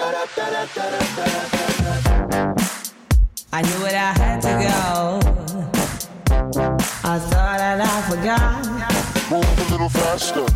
I knew I had to go. I thought a little faster.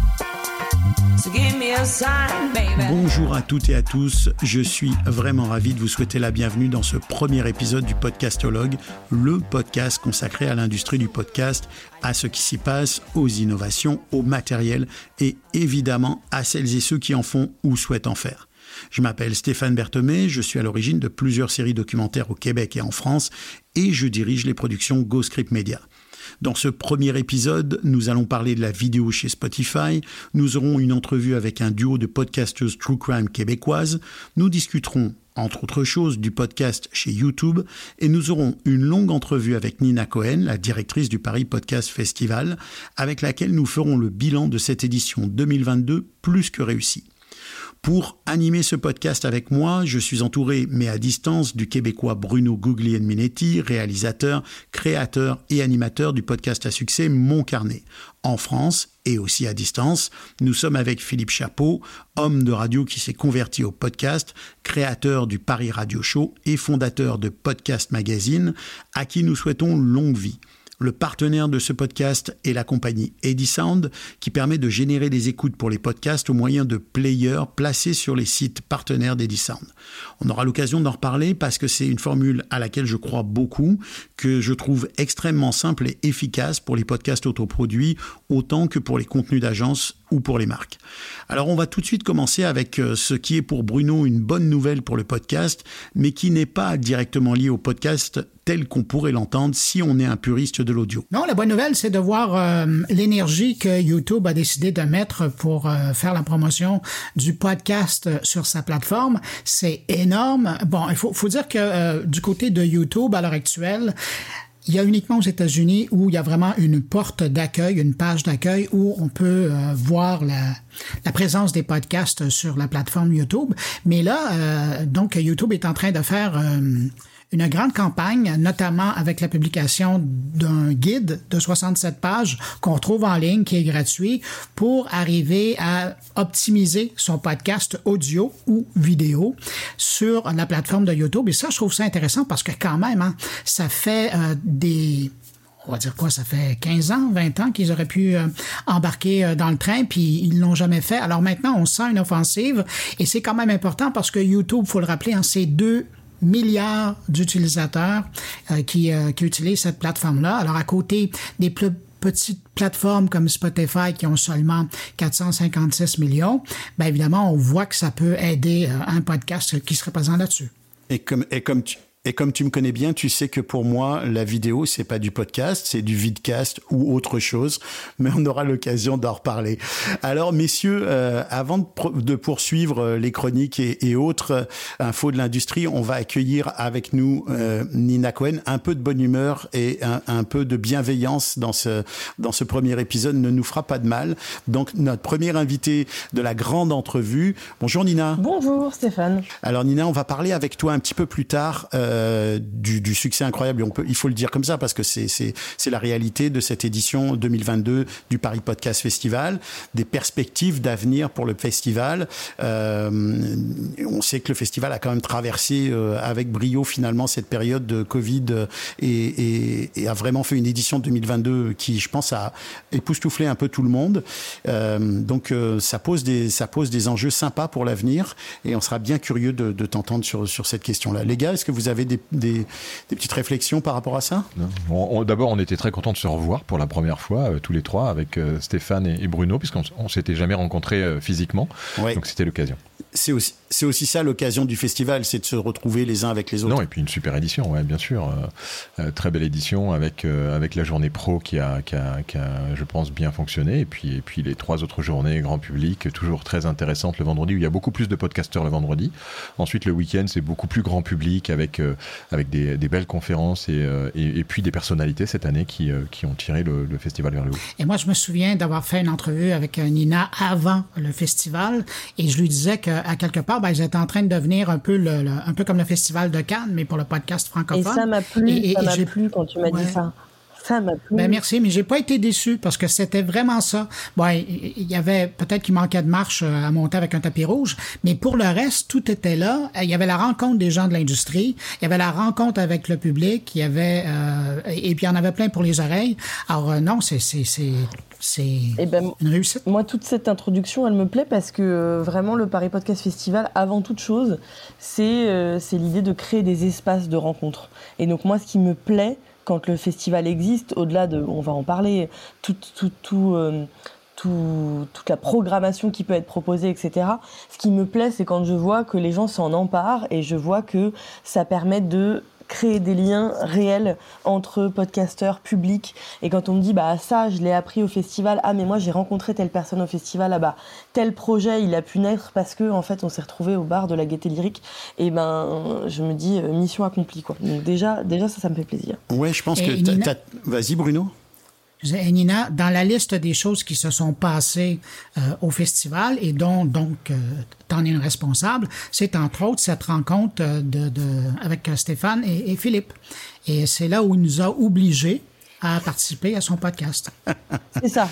Bonjour à toutes et à tous, je suis vraiment ravi de vous souhaiter la bienvenue dans ce premier épisode du Podcastologue, le podcast consacré à l'industrie du podcast, à ce qui s'y passe, aux innovations, au matériel et évidemment à celles et ceux qui en font ou souhaitent en faire. Je m'appelle Stéphane Berthomé, je suis à l'origine de plusieurs séries documentaires au Québec et en France et je dirige les productions GoScript Media. Dans ce premier épisode, nous allons parler de la vidéo chez Spotify, nous aurons une entrevue avec un duo de podcasteuses True Crime québécoises, nous discuterons entre autres choses, du podcast chez YouTube, et nous aurons une longue entrevue avec Nina Cohen, la directrice du Paris Podcast Festival, avec laquelle nous ferons le bilan de cette édition 2022 plus que réussie. Pour animer ce podcast avec moi, je suis entouré, mais à distance, du Québécois Bruno Guglielminetti, réalisateur, créateur et animateur du podcast à succès Mon Carnet. En France et aussi à distance, nous sommes avec Philippe Chapeau, homme de radio qui s'est converti au podcast, créateur du Paris Radio Show et fondateur de Podcast Magazine, à qui nous souhaitons longue vie. Le partenaire de ce podcast est la compagnie Edisound qui permet de générer des écoutes pour les podcasts au moyen de players placés sur les sites partenaires d'Edisound. On aura l'occasion d'en reparler parce que c'est une formule à laquelle je crois beaucoup, que je trouve extrêmement simple et efficace pour les podcasts autoproduits autant que pour les contenus d'agence ou pour les marques. Alors on va tout de suite commencer avec euh, ce qui est pour Bruno une bonne nouvelle pour le podcast, mais qui n'est pas directement lié au podcast tel qu'on pourrait l'entendre si on est un puriste de l'audio. Non, la bonne nouvelle, c'est de voir euh, l'énergie que YouTube a décidé de mettre pour euh, faire la promotion du podcast sur sa plateforme. C'est énorme. Bon, il faut, dire que euh, du côté de YouTube, à l'heure actuelle, il y a uniquement aux États-Unis où il y a vraiment une porte d'accueil, une page d'accueil où on peut voir la, présence des podcasts sur la plateforme YouTube. Mais là, donc YouTube est en train de faire une grande campagne, notamment avec la publication d'un guide de 67 pages qu'on trouve en ligne, qui est gratuit, pour arriver à optimiser son podcast audio ou vidéo sur la plateforme de YouTube. Et ça, je trouve ça intéressant parce que quand même, hein, ça fait euh, des on va dire quoi, ça fait 15 ans, 20 ans qu'ils auraient pu euh, embarquer euh, dans le train, puis ils l'ont jamais fait. Alors maintenant, on sent une offensive, et c'est quand même important parce que YouTube, faut le rappeler, hein, c'est deux milliards d'utilisateurs euh, qui, euh, qui utilisent cette plateforme-là. Alors, à côté des plus petites plateformes comme Spotify qui ont seulement 456 millions, bien évidemment, on voit que ça peut aider euh, un podcast qui serait présent là-dessus. Et comme, tu, et comme tu me connais bien, tu sais que pour moi, la vidéo, c'est pas du podcast, c'est du vidcast ou autre chose. Mais on aura l'occasion d'en reparler. Alors, messieurs, euh, avant de, de, poursuivre euh, les chroniques et, et autres euh, infos de l'industrie, on va accueillir avec nous euh, Nina Cohen. Un peu de bonne humeur et un, un, peu de bienveillance dans ce dans ce premier épisode ne nous fera pas de mal. Donc, notre première invitée de la grande entrevue. Bonjour Nina. Bonjour Stéphane. Alors Nina, on va parler avec toi un petit peu plus tard. Euh, euh, du, succès incroyable. Il faut le dire comme ça parce que c'est la réalité de cette édition 2022 du Paris Podcast Festival, des perspectives d'avenir pour le festival. Euh, on sait que le festival a quand même traversé euh, avec brio finalement cette période de Covid et, a vraiment fait une édition 2022 qui, je pense, a époustouflé un peu tout le monde. Donc ça pose des enjeux sympas pour l'avenir et on sera bien curieux de, de t'entendre sur sur cette question-là. Les gars, est-ce que vous avez des, des, des, petites réflexions par rapport à ça? D'abord, on était très content de se revoir pour la première fois, euh, tous les trois, avec euh, Stéphane et, et Bruno, puisqu'on ne s'était jamais rencontrés euh, physiquement. Ouais. Donc c'était l'occasion. C'est aussi, c'est aussi ça l'occasion du festival, c'est de se retrouver les uns avec les autres. Non, et puis une super édition, ouais, bien sûr. Euh, très belle édition avec, euh, avec la journée pro qui a, qui, a, qui a, je pense, bien fonctionné. Et puis, et puis les trois autres journées grand public, toujours très intéressantes le vendredi, où il y a beaucoup plus de podcasteurs le vendredi. Ensuite, le week-end, c'est beaucoup plus grand public avec, euh, avec des, des, belles conférences et, et, et, puis des personnalités cette année qui, qui ont tiré le, le, festival vers le haut. Et moi, je me souviens d'avoir fait une entrevue avec Nina avant le festival et je lui disais qu'à quelque part, ben, ils étaient en train de devenir un peu, le, le, un peu comme le festival de Cannes, mais pour le podcast francophone. Et ça m'a plu, et, et, ça m'a plu quand tu m'as ouais. dit ça. Ça m'a plu. Ben merci, mais j'ai pas été déçu parce que c'était vraiment ça. Bon, il y avait peut-être qu'il manquait de marche euh, à monter avec un tapis rouge, mais pour le reste, tout était là. Il y avait la rencontre des gens de l'industrie, il y avait la rencontre avec le public, il y avait euh, et puis il y en avait plein pour les oreilles. Alors euh, non, c'est c'est c'est c'est Eh ben, une réussite. Moi, toute cette introduction, elle me plaît parce que euh, vraiment, le Paris Podcast Festival, avant toute chose, c'est euh, c'est l'idée de créer des espaces de rencontre. Et donc, moi, ce qui me plaît quand le festival existe, au-delà de, on va en parler, tout, tout, tout, euh, tout- toute la programmation qui peut être proposée, etc. Ce qui me plaît, c'est quand je vois que les gens s'en emparent et je vois que ça permet de créer des liens réels entre podcasteurs, publics. Et quand on me dit, bah ça, je l'ai appris au festival, ah mais moi j'ai rencontré telle personne au festival, ah bah tel projet il a pu naître parce que en fait on s'est retrouvé au bar de la Gaieté Lyrique, et ben je me dis euh, mission accomplie quoi. Donc déjà, déjà ça, ça me fait plaisir. Ouais, je pense Et que t'as- Nina- t'as- Vas-y, Bruno. Nina, dans la liste des choses qui se sont passées euh, au festival et dont donc euh, t'en es responsable, c'est entre autres cette rencontre euh, de, de, avec euh, Stéphane et, et Philippe. Et c'est là où il nous a obligés à participer à son podcast. C'est ça.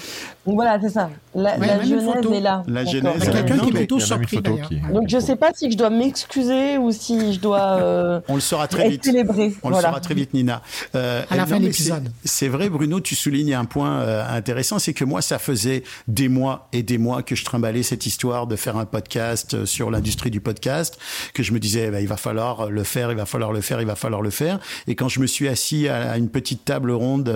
Donc voilà, c'est ça. La, Ouais, la genèse est là. La genèse, quelqu'un qui est plutôt surpris. Donc je sais pas si je dois m'excuser ou si je dois euh, On le saura très vite. célébré. On voilà. le saura très vite, Nina. Euh, À la non, fin de l'épisode. c'est- vrai, Bruno, tu soulignes un point euh, intéressant, c'est que moi, ça faisait des mois et des mois que je trimballais cette histoire de faire un podcast euh, sur l'industrie du podcast, que je me disais, eh ben, il va falloir le faire, il va falloir le faire, il va falloir le faire. Et quand je me suis assis à, à une petite table ronde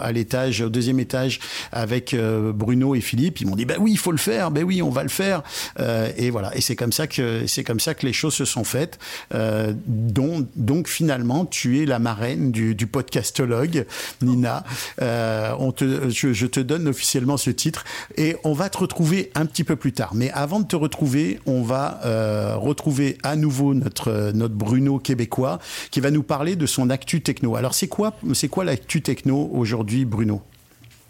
à l'étage, au deuxième étage, avec euh, Bruno et Philippe, ils m'ont dit, bah oui, il faut le faire, ben oui, on va le faire. Euh, et voilà. Et c'est comme ça que c'est comme ça que les choses se sont faites. Euh, donc finalement, tu es la marraine du, podcastologue, Nina. Euh, on te, je, te donne officiellement ce titre et on va te retrouver un petit peu plus tard. Mais avant de te retrouver, on va euh, retrouver à nouveau notre notre Bruno québécois qui va nous parler de son actu techno. Alors c'est quoi c'est quoi l'actu techno aujourd'hui, Bruno?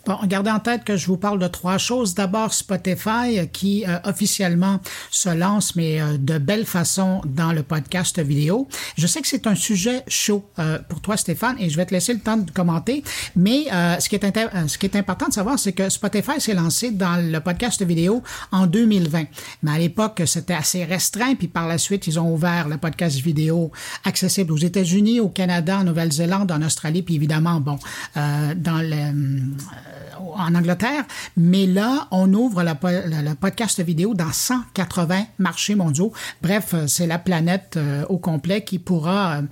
Bon, gardez en tête que je vous parle de trois choses. D'abord, Spotify, euh, qui euh, officiellement se lance, mais euh, de belle façon, dans le podcast vidéo. Je sais que c'est un sujet chaud euh, pour toi, Stéphane, et je vais te laisser le temps de commenter. Mais euh, ce, qui est euh, ce qui est important de savoir, c'est que Spotify s'est lancé dans le podcast vidéo en 2020. Mais à l'époque, c'était assez restreint, puis par la suite, ils ont ouvert le podcast vidéo accessible aux États-Unis, au Canada, en Nouvelle-Zélande, en Australie, puis évidemment, bon, dans le, euh, en Angleterre, mais là, on ouvre le, po- le- le podcast vidéo dans 180 marchés mondiaux. Bref, euh, c'est la planète euh, au complet qui pourra euh,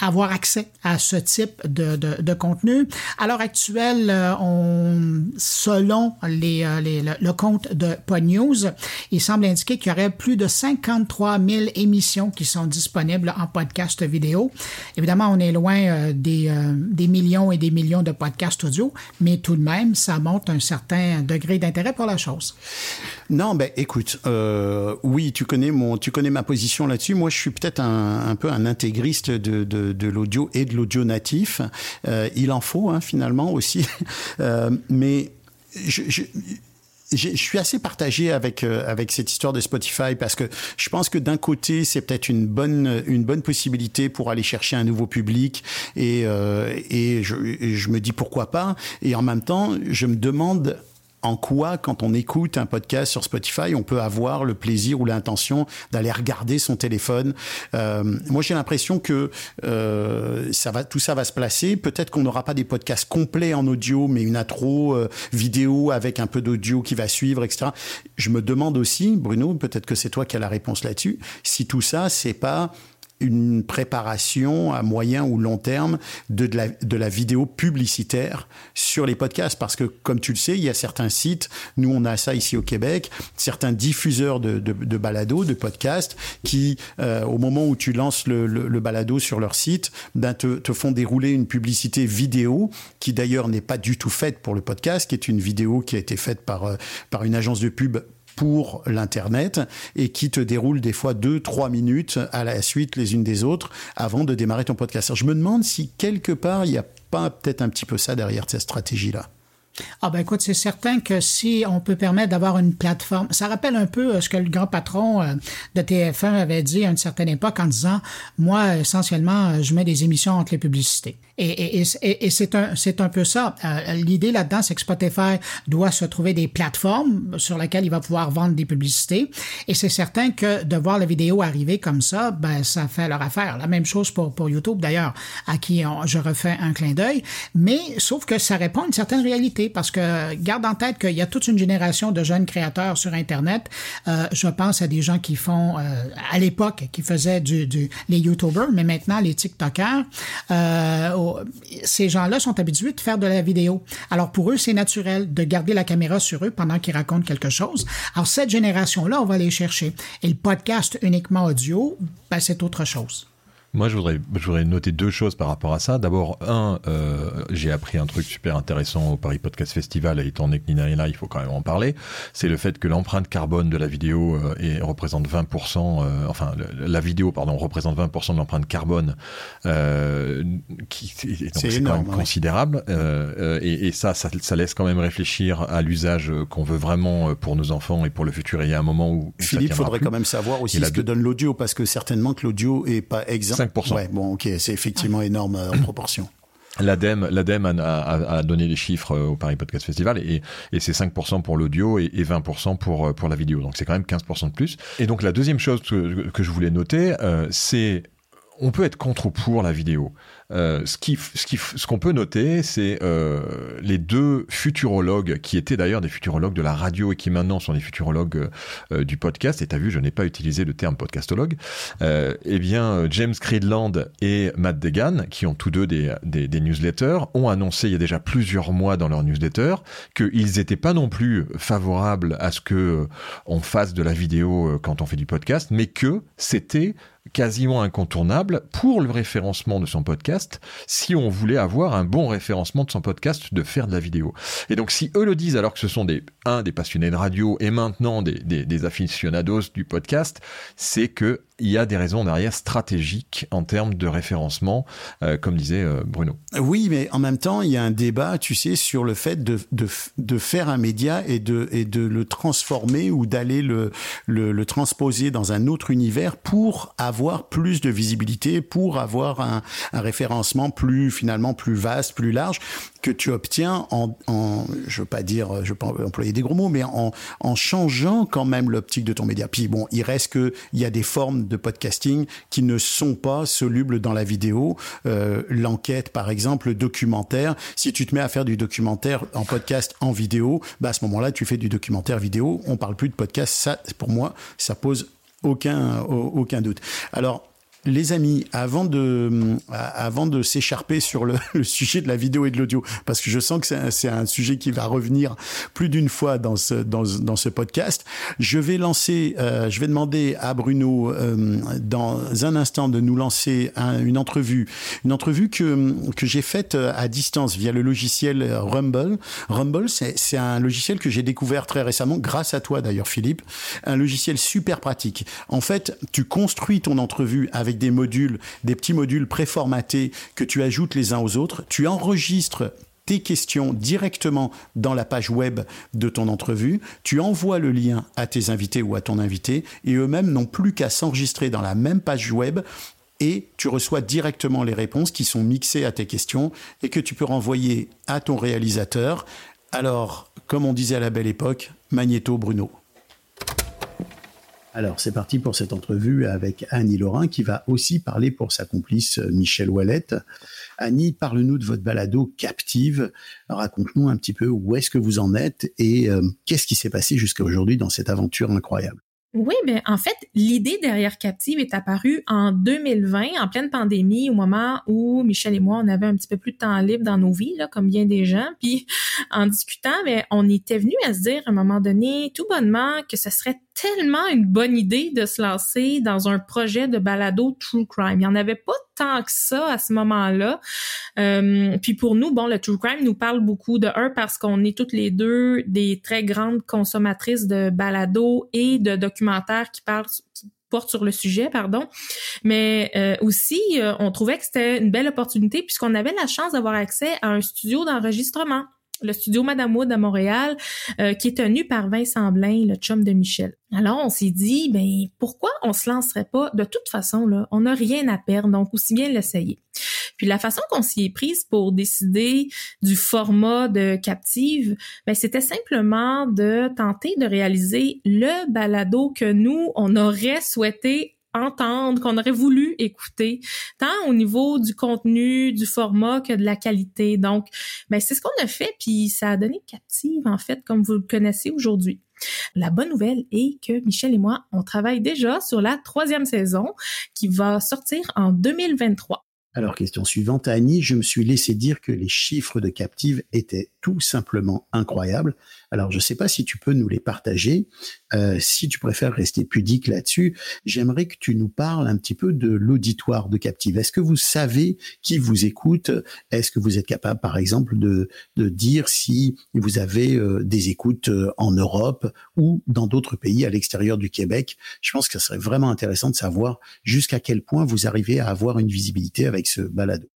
avoir accès à ce type de, de, de contenu. À l'heure actuelle, euh, on, selon les, euh, les- le, compte de PodNews, il semble indiquer qu'il y aurait plus de 53 000 émissions qui sont disponibles en podcast vidéo. Évidemment, on est loin euh, des, des millions et des millions de podcasts audio, mais tout de même, ça montre un certain degré d'intérêt pour la chose. Non, ben écoute, euh, oui, tu connais mon, tu connais ma position là-dessus. Moi, je suis peut-être un, un peu un intégriste de, de, de l'audio et de l'audio natif. Euh, il en faut hein, finalement aussi, Euh, mais je, je je suis assez partagé avec euh, avec cette histoire de Spotify parce que je pense que d'un côté c'est peut-être une bonne une bonne possibilité pour aller chercher un nouveau public et euh, et je, et je me dis pourquoi pas et en même temps je me demande en quoi, quand on écoute un podcast sur Spotify, on peut avoir le plaisir ou l'intention d'aller regarder son téléphone. Euh, moi, j'ai l'impression que euh, ça va, tout ça va se placer. Peut-être qu'on n'aura pas des podcasts complets en audio, mais une intro euh, vidéo avec un peu d'audio qui va suivre, etc. Je me demande aussi, Bruno, peut-être que c'est toi qui as la réponse là-dessus, si tout ça, c'est pas une préparation à moyen ou long terme de, de, la, de la vidéo publicitaire sur les podcasts. Parce que, comme tu le sais, il y a certains sites, nous on a ça ici au Québec, certains diffuseurs de, de, de balado, de podcasts, qui, euh, au moment où tu lances le, le, le balado sur leur site, ben, te, te font dérouler une publicité vidéo, qui d'ailleurs n'est pas du tout faite pour le podcast, qui est une vidéo qui a été faite par, euh, par une agence de pub pour l'internet et qui te déroule des fois deux trois minutes à la suite les unes des autres avant de démarrer ton podcast. Alors, je me demande si quelque part il n'y a pas peut-être un petit peu ça derrière cette stratégie là. Ah ben écoute, c'est certain que si on peut permettre d'avoir une plateforme, ça rappelle un peu euh, ce que le grand patron euh, de TF1 avait dit à une certaine époque en disant, moi essentiellement, euh, je mets des émissions entre les publicités. Et, et, et, et c'est un, un peu ça. L'idée là-dedans, c'est que Spotify doit se trouver des plateformes sur lesquelles il va pouvoir vendre des publicités. Et c'est certain que de voir la vidéo arriver comme ça, ben ça fait leur affaire. La même chose pour pour YouTube d'ailleurs, à qui je refais un clin d'œil. Mais sauf que ça répond à une certaine réalité parce que garde en tête qu'il y a toute une génération de jeunes créateurs sur Internet. Euh, je pense à des gens qui font, euh, à l'époque, qui faisaient du, les YouTubers, mais maintenant les TikTokers. Euh, ces gens-là sont habitués de faire de la vidéo. Alors pour eux, c'est naturel de garder la caméra sur eux pendant qu'ils racontent quelque chose. Alors cette génération-là, on va les chercher. Et le podcast uniquement audio, ben, c'est autre chose. Moi, je voudrais, je voudrais noter deux choses par rapport à ça. D'abord, un, euh, j'ai appris un truc super intéressant au Paris Podcast Festival, et étant donné que Nina est là, il faut quand même en parler. C'est le fait que l'empreinte carbone de la vidéo euh, représente 20%, euh, enfin, la vidéo, pardon, représente 20% de l'empreinte carbone, qui c'est énorme, quand même considérable. Et, et ça, ça, ça, laisse quand même réfléchir à l'usage qu'on veut vraiment pour nos enfants et pour le futur. Et il y a un moment où. Philippe, faudrait plus. quand même savoir aussi ce que donne l'audio, parce que certainement que l'audio est pas exempt 5%. Ouais, bon, ok, c'est effectivement énorme euh, en proportion. L'ADEME, l'ADEME a, a, a, donné les chiffres euh, au Paris Podcast Festival et, et c'est 5% pour l'audio et, et, 20% pour, euh, pour la vidéo. Donc c'est quand même 15% de plus. Et donc la deuxième chose que, que je voulais noter, euh, c'est on peut être contre ou pour la vidéo. Euh, ce qui, ce qui, ce qu'on peut noter, c'est euh, les deux futurologues qui étaient d'ailleurs des futurologues de la radio et qui maintenant sont des futurologues euh, du podcast. Et t'as vu, je n'ai pas utilisé le terme podcastologue. Euh, eh bien, James Creedland et Matt Degan, qui ont tous deux des, des, des, newsletters, ont annoncé il y a déjà plusieurs mois dans leur newsletter qu'ils n'étaient pas non plus favorables à ce que on fasse de la vidéo quand on fait du podcast, mais que c'était quasiment incontournable pour le référencement de son podcast si on voulait avoir un bon référencement de son podcast de faire de la vidéo. Et donc si eux le disent alors que ce sont des un des passionnés de radio et maintenant des, des, des aficionados du podcast, c'est que il y a des raisons derrière stratégiques en termes de référencement, euh, comme disait euh, Bruno. Oui, mais en même temps, il y a un débat, tu sais, sur le fait de, de, de faire un média et de, et de le transformer ou d'aller le, le, transposer dans un autre univers pour avoir plus de visibilité, pour avoir un, un référencement plus, finalement, plus vaste, plus large que tu obtiens en, en je veux pas dire, je pas employer des gros mots, mais en, en changeant quand même l'optique de ton média. Puis bon, il reste que il y a des formes de podcasting qui ne sont pas solubles dans la vidéo. Euh, L'enquête, par exemple, le documentaire. Si tu te mets à faire du documentaire en podcast en vidéo, bah à ce moment-là, tu fais du documentaire vidéo. On parle plus de podcast. Ça, pour moi, ça pose aucun aucun doute. Alors les amis, avant de, avant de s'écharper sur le, sujet de la vidéo et de l'audio, parce que je sens que c'est un, sujet qui va revenir plus d'une fois dans ce, dans, dans, ce podcast, je vais lancer, euh, je vais demander à Bruno euh, dans un instant de nous lancer un, une entrevue, une entrevue que, que j'ai faite à distance via le logiciel Rumble. Rumble, c'est un logiciel que j'ai découvert très récemment, grâce à toi d'ailleurs Philippe, un logiciel super pratique. En fait, tu construis ton entrevue avec des modules, des petits modules préformatés que tu ajoutes les uns aux autres. Tu enregistres tes questions directement dans la page web de ton entrevue, tu envoies le lien à tes invités ou à ton invité et eux-mêmes n'ont plus qu'à s'enregistrer dans la même page web et tu reçois directement les réponses qui sont mixées à tes questions et que tu peux renvoyer à ton réalisateur. Alors, comme on disait à la belle époque, Magnéto Bruno. Alors, c'est parti pour cette entrevue avec Annie Laurin qui va aussi parler pour sa complice Michel Ouellette. Annie, parle-nous de votre balado Captive. Raconte-nous un petit peu où est-ce que vous en êtes et euh, qu'est-ce qui s'est passé jusqu'à aujourd'hui dans cette aventure incroyable. Oui, ben en fait, l'idée derrière Captive est apparue en 2020, en pleine pandémie, au moment où Michel et moi, on avait un petit peu plus de temps libre dans nos vies, là, comme bien des gens. Puis, en discutant, ben, on était venu à se dire à un moment donné, tout bonnement, que ce serait tellement une bonne idée de se lancer dans un projet de balado true crime. Il n'y en avait pas tant que ça à ce moment-là. Euh, puis pour nous, bon, le true crime nous parle beaucoup de un parce qu'on est toutes les deux des très grandes consommatrices de balado et de documentaires qui parlent qui portent sur le sujet, pardon. Mais euh, aussi, euh, on trouvait que c'était une belle opportunité puisqu'on avait la chance d'avoir accès à un studio d'enregistrement le studio Madame Wood à Montréal, euh, qui est tenu par Vincent Blain, le chum de Michel. Alors, on s'est dit, ben, pourquoi on se lancerait pas? De toute façon, là, on n'a rien à perdre, donc aussi bien l'essayer. Puis la façon qu'on s'y est prise pour décider du format de Captive, ben, c'était simplement de tenter de réaliser le balado que nous, on aurait souhaité entendre, qu'on aurait voulu écouter, tant au niveau du contenu, du format que de la qualité. Donc, ben c'est ce qu'on a fait, puis ça a donné Captive, en fait, comme vous le connaissez aujourd'hui. La bonne nouvelle est que Michel et moi, on travaille déjà sur la troisième saison qui va sortir en 2023. Alors, question suivante, Annie, je me suis laissé dire que les chiffres de Captive étaient tout simplement incroyables. Alors, je ne sais pas si tu peux nous les partager. Euh, si tu préfères rester pudique là-dessus, j'aimerais que tu nous parles un petit peu de l'auditoire de Captive. Est-ce que vous savez qui vous écoute? Est-ce que vous êtes capable, par exemple, de, de dire si vous avez euh, des écoutes euh, en Europe ou dans d'autres pays à l'extérieur du Québec? Je pense que ce serait vraiment intéressant de savoir jusqu'à quel point vous arrivez à avoir une visibilité avec ce balado.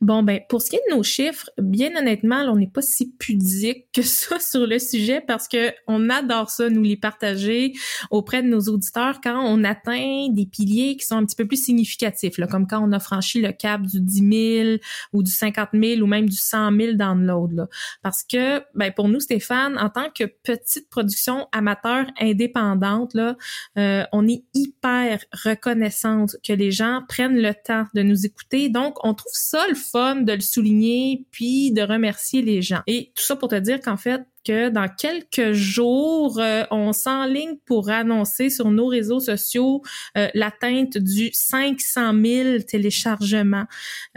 Bon, ben, pour ce qui est de nos chiffres, bien honnêtement, on n'est pas si pudique que ça sur le sujet parce que on adore ça, nous les partager auprès de nos auditeurs quand on atteint des piliers qui sont un petit peu plus significatifs, là, comme quand on a franchi le cap du 10 000 ou du 50 000 ou même du 100 000 downloads, là. Parce que, ben, pour nous, Stéphane, en tant que petite production amateur indépendante, là, euh, on est hyper reconnaissante que les gens prennent le temps de nous écouter. Donc, on trouve ça le fun de le souligner puis de remercier les gens. Et tout ça pour te dire qu'en fait, que dans quelques jours, euh, on s'enligne pour annoncer sur nos réseaux sociaux euh, l'atteinte du 500 000 téléchargements.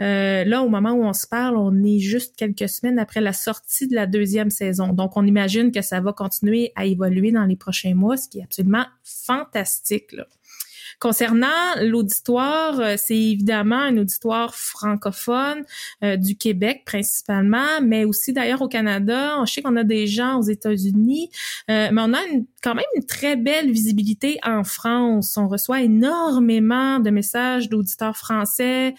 Euh, là, au moment où on se parle, on est juste quelques semaines après la sortie de la deuxième saison. Donc, on imagine que ça va continuer à évoluer dans les prochains mois, ce qui est absolument fantastique. Là. Concernant l'auditoire, euh, c'est évidemment un auditoire francophone euh, du Québec principalement, mais aussi d'ailleurs au Canada. On sait qu'on a des gens aux États-Unis, euh, mais on a quand même une très belle visibilité en France. On reçoit énormément de messages d'auditeurs français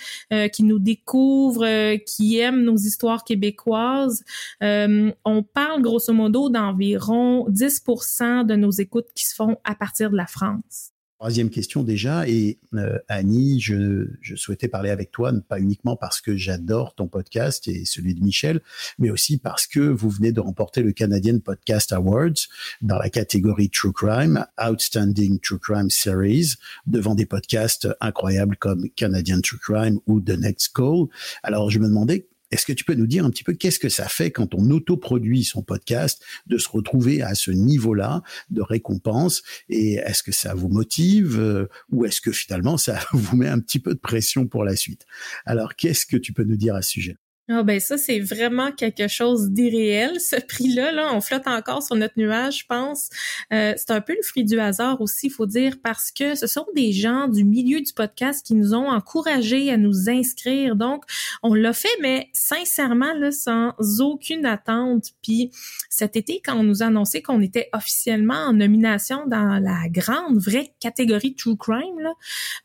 qui nous découvrent, qui aiment nos histoires québécoises. on parle grosso modo d'environ 10% de nos écoutes qui se font à partir de la France. Troisième question déjà, et euh, Annie, je, je, souhaitais parler avec toi, pas uniquement parce que j'adore ton podcast et celui de Michel, mais aussi parce que vous venez de remporter le Canadian Podcast Awards dans la catégorie True Crime, Outstanding True Crime Series, devant des podcasts incroyables comme Canadian True Crime ou The Next Call. Alors je me demandais est-ce que tu peux nous dire un petit peu qu'est-ce que ça fait quand on autoproduit son podcast de se retrouver à ce niveau-là de récompense? Et est-ce que ça vous motive euh, ou est-ce que finalement ça vous met un petit peu de pression pour la suite? Alors qu'est-ce que tu peux nous dire à ce sujet? Ah ben ça c'est vraiment quelque chose d'irréel ce prix-là là. On flotte encore sur notre nuage je pense. Euh, c'est un peu le fruit du hasard aussi il faut dire parce que ce sont des gens du milieu du podcast qui nous ont encouragés à nous inscrire. Donc on l'a fait mais sincèrement là sans aucune attente. Puis cet été quand on nous a annoncé qu'on était officiellement en nomination dans la grande vraie catégorie true crime là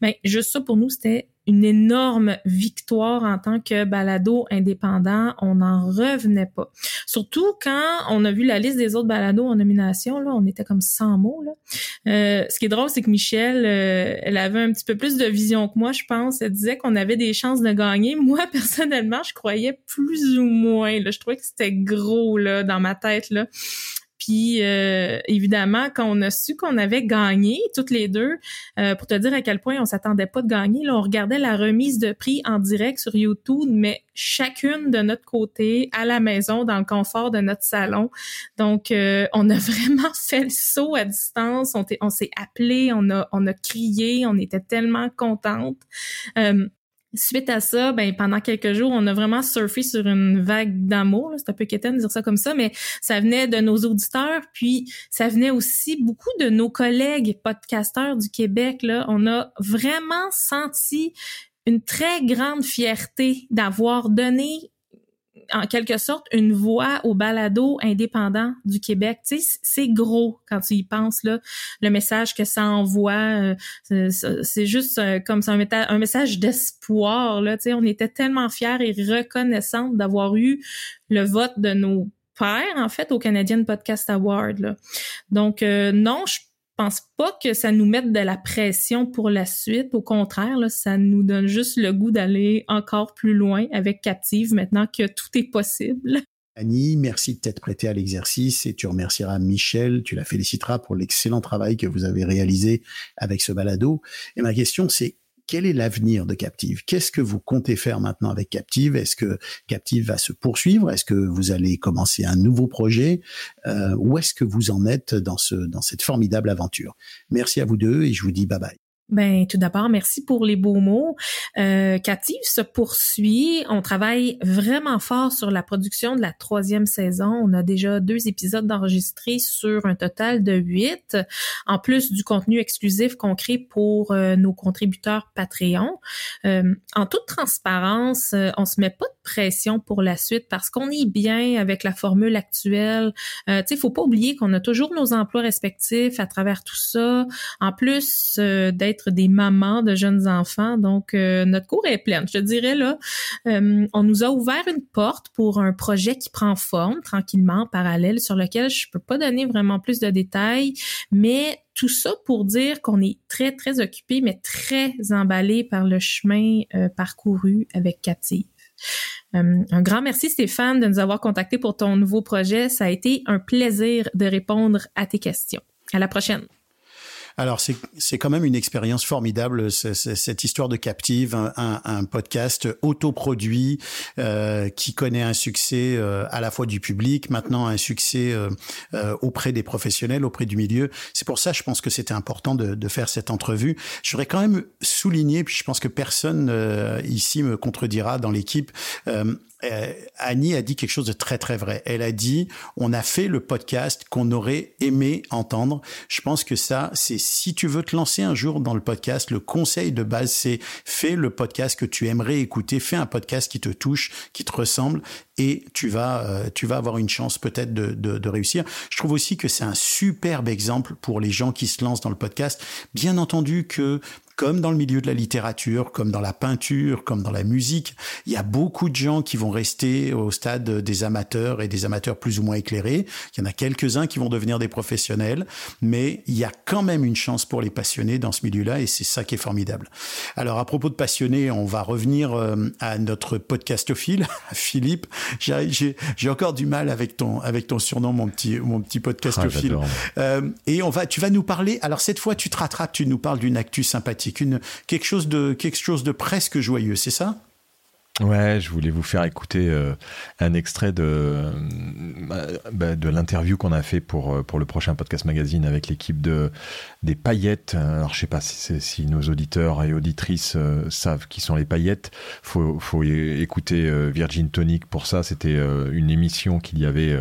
ben juste ça pour nous c'était une énorme victoire en tant que balado indépendant. On n'en revenait pas. Surtout quand on a vu la liste des autres balados en nomination, là, on était comme 100 mots. Là. Euh, ce qui est drôle, c'est que Michel, euh, elle avait un petit peu plus de vision que moi, je pense. Elle disait qu'on avait des chances de gagner. Moi, personnellement, je croyais plus ou moins. Je trouvais que c'était gros là, dans ma tête. Là. Puis euh, évidemment, quand on a su qu'on avait gagné toutes les deux, euh, pour te dire à quel point on s'attendait pas de gagner, là, on regardait la remise de prix en direct sur YouTube, mais chacune de notre côté, à la maison, dans le confort de notre salon. Donc, euh, on a vraiment fait le saut à distance. On, s'est appelé, on a, on a crié, on était tellement contente. Suite à ça, ben pendant quelques jours, on a vraiment surfé sur une vague d'amour. C'est un peu quétaine de dire ça comme ça, mais ça venait de nos auditeurs, puis ça venait aussi beaucoup de nos collègues podcasteurs du Québec. Là, on a vraiment senti une très grande fierté d'avoir donné en quelque sorte une voix au balado indépendant du Québec. Tu sais, c'est gros quand tu y penses là, le message que ça envoie. Euh, c'est juste euh, comme ça un, message d'espoir là. Tu sais, on était tellement fiers et reconnaissants d'avoir eu le vote de nos perd en fait au Canadian Podcast Award. Là. Donc non, je pense pas que ça nous mette de la pression pour la suite. Au contraire, ça nous donne juste le goût d'aller encore plus loin avec Captive maintenant que tout est possible. Annie, merci de t'être prêtée à l'exercice et tu remercieras Michel, tu la féliciteras pour l'excellent travail que vous avez réalisé avec ce balado. Et ma question, c'est quel est l'avenir de Captive? Qu'est-ce que vous comptez faire maintenant avec Captive? Est-ce que Captive va se poursuivre? Est-ce que vous allez commencer un nouveau projet? Euh, Où est-ce que vous en êtes dans, ce, dans cette formidable aventure? Merci à vous deux et je vous dis bye bye. Ben, tout d'abord, merci pour les beaux mots. Euh, Captive se poursuit. On travaille vraiment fort sur la production de la troisième saison. On a déjà deux épisodes d'enregistrés sur un total de huit, en plus du contenu exclusif qu'on crée pour euh, nos contributeurs Patreon. Euh, en toute transparence, euh, on se met pas de pression pour la suite parce qu'on est bien avec la formule actuelle. Euh, tu sais, faut pas oublier qu'on a toujours nos emplois respectifs à travers tout ça. En plus d'être des mamans de jeunes enfants. Donc, euh, notre cours est pleine. Je te dirais, là, euh, on nous a ouvert une porte pour un projet qui prend forme tranquillement en parallèle, sur lequel je peux pas donner vraiment plus de détails, mais tout ça pour dire qu'on est très, très occupé, mais très emballé par le chemin euh, parcouru avec Captive. un grand merci Stéphane de nous avoir contactés pour ton nouveau projet. Ça a été un plaisir de répondre à tes questions. À la prochaine. Alors c'est quand même une expérience formidable cette histoire de Captive, un, un, podcast autoproduit euh, qui connaît un succès euh, à la fois du public, maintenant un succès euh, euh, auprès des professionnels, auprès du milieu. C'est pour ça, je pense que c'était important de, de, faire cette entrevue. J'aurais quand même souligné, puis je pense que personne euh, ici me contredira dans l'équipe, euh, Annie a dit quelque chose de très très vrai. Elle a dit on a fait le podcast qu'on aurait aimé entendre. Je pense que ça, c'est si tu veux te lancer un jour dans le podcast, le conseil de base, c'est fais le podcast que tu aimerais écouter, fais un podcast qui te touche, qui te ressemble, et tu vas euh, tu vas avoir une chance peut-être de, de, de réussir. Je trouve aussi que c'est un superbe exemple pour les gens qui se lancent dans le podcast. Bien entendu que comme dans le milieu de la littérature, comme dans la peinture, comme dans la musique, il y a beaucoup de gens qui vont rester au stade des amateurs et des amateurs plus ou moins éclairés. Il y en a quelques-uns qui vont devenir des professionnels, mais il y a quand même une chance pour les passionnés dans ce milieu-là et c'est ça qui est formidable. Alors à propos de passionnés, on va revenir euh, à notre podcastophile, Philippe. J'ai encore du mal avec ton avec ton surnom, mon petit mon petit podcastophile. Ah, euh, et on va, tu vas nous parler. Alors cette fois, tu te rattrapes, tu nous parles d'une actu sympathique quelque chose de quelque chose de presque joyeux, c'est ça? Ouais, je voulais vous faire écouter euh, un extrait de, euh, bah, de l'interview qu'on a fait pour, euh, pour le prochain podcast magazine avec l'équipe de, des paillettes. Alors, je sais pas si, nos auditeurs et auditrices savent qui sont les paillettes. Faut, faut écouter Virgin Tonic pour ça. C'était une émission qu'il y avait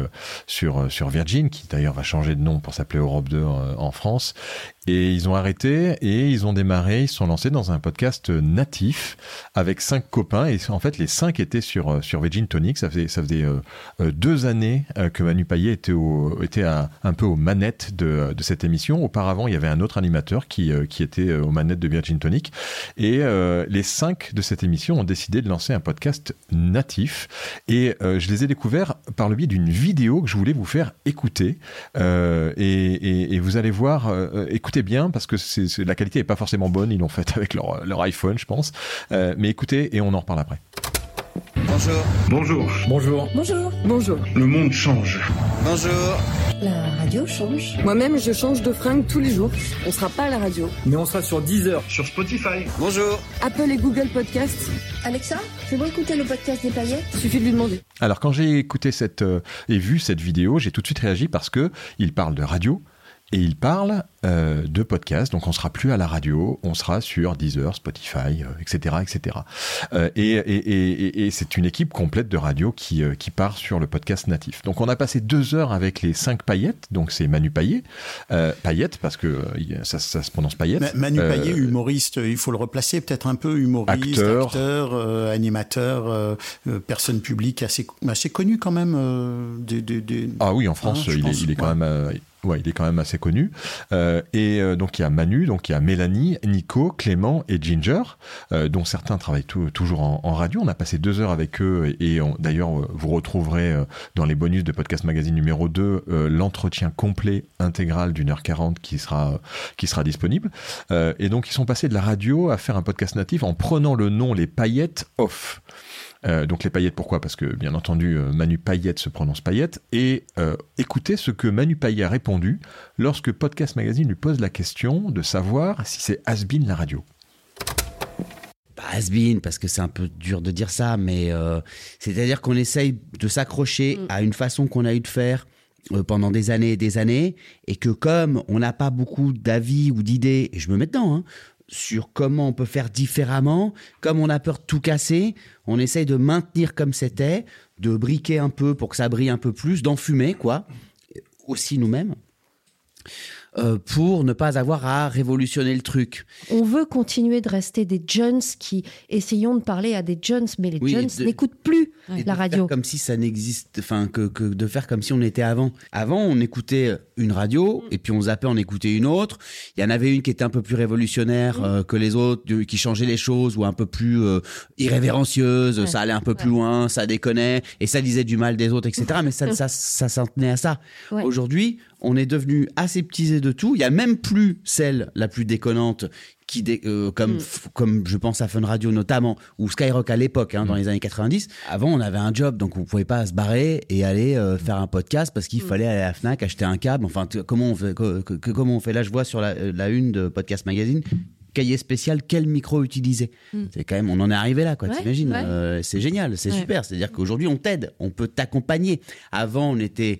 sur, sur Virgin, qui d'ailleurs va changer de nom pour s'appeler Europe 2 en France. Et ils ont arrêté et ils ont démarré, ils se sont lancés dans un podcast natif avec cinq copains. Et en fait, les cinq étaient sur, euh, sur Virgin Tonic. Ça faisait, euh, euh, deux années que Manu Payet était, était un peu aux manettes de, cette émission. Auparavant, il y avait un autre animateur qui, était aux manettes de Virgin Tonic. Et les cinq de cette émission ont décidé de lancer un podcast natif. Et je les ai découverts par le biais d'une vidéo que je voulais vous faire écouter. Et, vous allez voir, écoutez bien parce que la qualité n'est pas forcément bonne. Ils l'ont fait avec leur, iPhone, je pense. Mais écoutez et on en reparle après. Bonjour. Bonjour. Bonjour. Bonjour. Bonjour. Le monde change. Bonjour. La radio change. Moi-même, je change de fringue tous les jours. On sera pas à la radio. Mais on sera sur Deezer. Sur Spotify. Bonjour. Apple et Google Podcasts. Alexa, fais moi écouter le podcast des paillettes. Suffit de lui demander. Alors, quand j'ai écouté cette euh, et vu cette vidéo, j'ai tout de suite réagi parce que il parle de radio, et il parle euh, de podcast. Donc on sera plus à la radio, on sera sur Deezer, Spotify, etc., etc. Euh, et, et, et, et c'est une équipe complète de radio qui, euh, qui part sur le podcast natif. Donc on a passé deux heures avec les cinq paillettes. Donc c'est Manu Payet, euh, Payette parce que euh, ça, ça, se prononce Payette. Manu Payet, humoriste, il faut le replacer peut-être un peu humoriste, acteur, acteur animateur, personne publique assez assez connu quand même. Des, des, des... Ah oui, en France, hein, il, est, il est quand même Ouais, il est quand même assez connu. Euh, et euh, donc il y a Manu, donc il y a Mélanie, Nico, Clément et Ginger, euh, dont certains travaillent toujours en, radio. On a passé deux heures avec eux et, d'ailleurs euh, vous retrouverez dans les bonus de Podcast Magazine numéro 2 euh, l'entretien complet intégral d'une heure quarante qui sera, qui sera disponible. Et donc ils sont passés de la radio à faire un podcast natif en prenant le nom Les Paillettes Off. Euh, donc les paillettes, pourquoi? Parce que bien entendu, euh, Manu Payette se prononce Payette. Et euh, écoutez ce que Manu Payet a répondu lorsque Podcast Magazine lui pose la question de savoir si c'est Asbin la radio. Pas has-been, parce que c'est un peu dur de dire ça, mais euh, c'est-à-dire qu'on essaye de s'accrocher à une façon qu'on a eu de faire pendant des années et des années, et que comme on n'a pas beaucoup d'avis ou d'idées, et je me mets dedans, hein, sur comment on peut faire différemment, comme on a peur de tout casser, on essaye de maintenir comme c'était, de briquer un peu pour que ça brille un peu plus, d'enfumer, quoi, aussi nous-mêmes, euh, pour ne pas avoir à révolutionner le truc. On veut continuer de rester des jeunes qui essayons de parler à des jeunes, mais les Oui, jeunes n'écoutent plus Et de la radio. faire comme si ça n'existe, enfin que, que de faire comme si on était avant. Avant, on écoutait une radio et puis on zappait, on écoutait une autre. Il y en avait une qui était un peu plus révolutionnaire euh, que les autres, qui changeait les choses ou un peu plus euh, irrévérencieuse. Ouais. Ça allait un peu plus loin, ça déconnait et ça disait du mal des autres, etc. Mais ça, ça, ça s'en tenait à ça. Ouais. Aujourd'hui, on est devenu aseptisé de tout. Il y a même plus celle la plus déconnante qui dé- euh, comme Mm. comme je pense à Fun Radio notamment ou Skyrock à l'époque hein, dans les années 90 avant on avait un job donc on pouvait pas se barrer et aller euh, faire un podcast parce qu'il fallait aller à la Fnac acheter un câble enfin comment on fait que- comment on fait? Là je vois sur la, euh, la une de Podcast Magazine cahier spécial quel micro utiliser? Mm. c'est quand même on en est arrivé là quoi Ouais, t'imagines? ouais. Euh, c'est génial c'est Ouais. super c'est à dire qu'aujourd'hui on t'aide on peut t'accompagner avant on était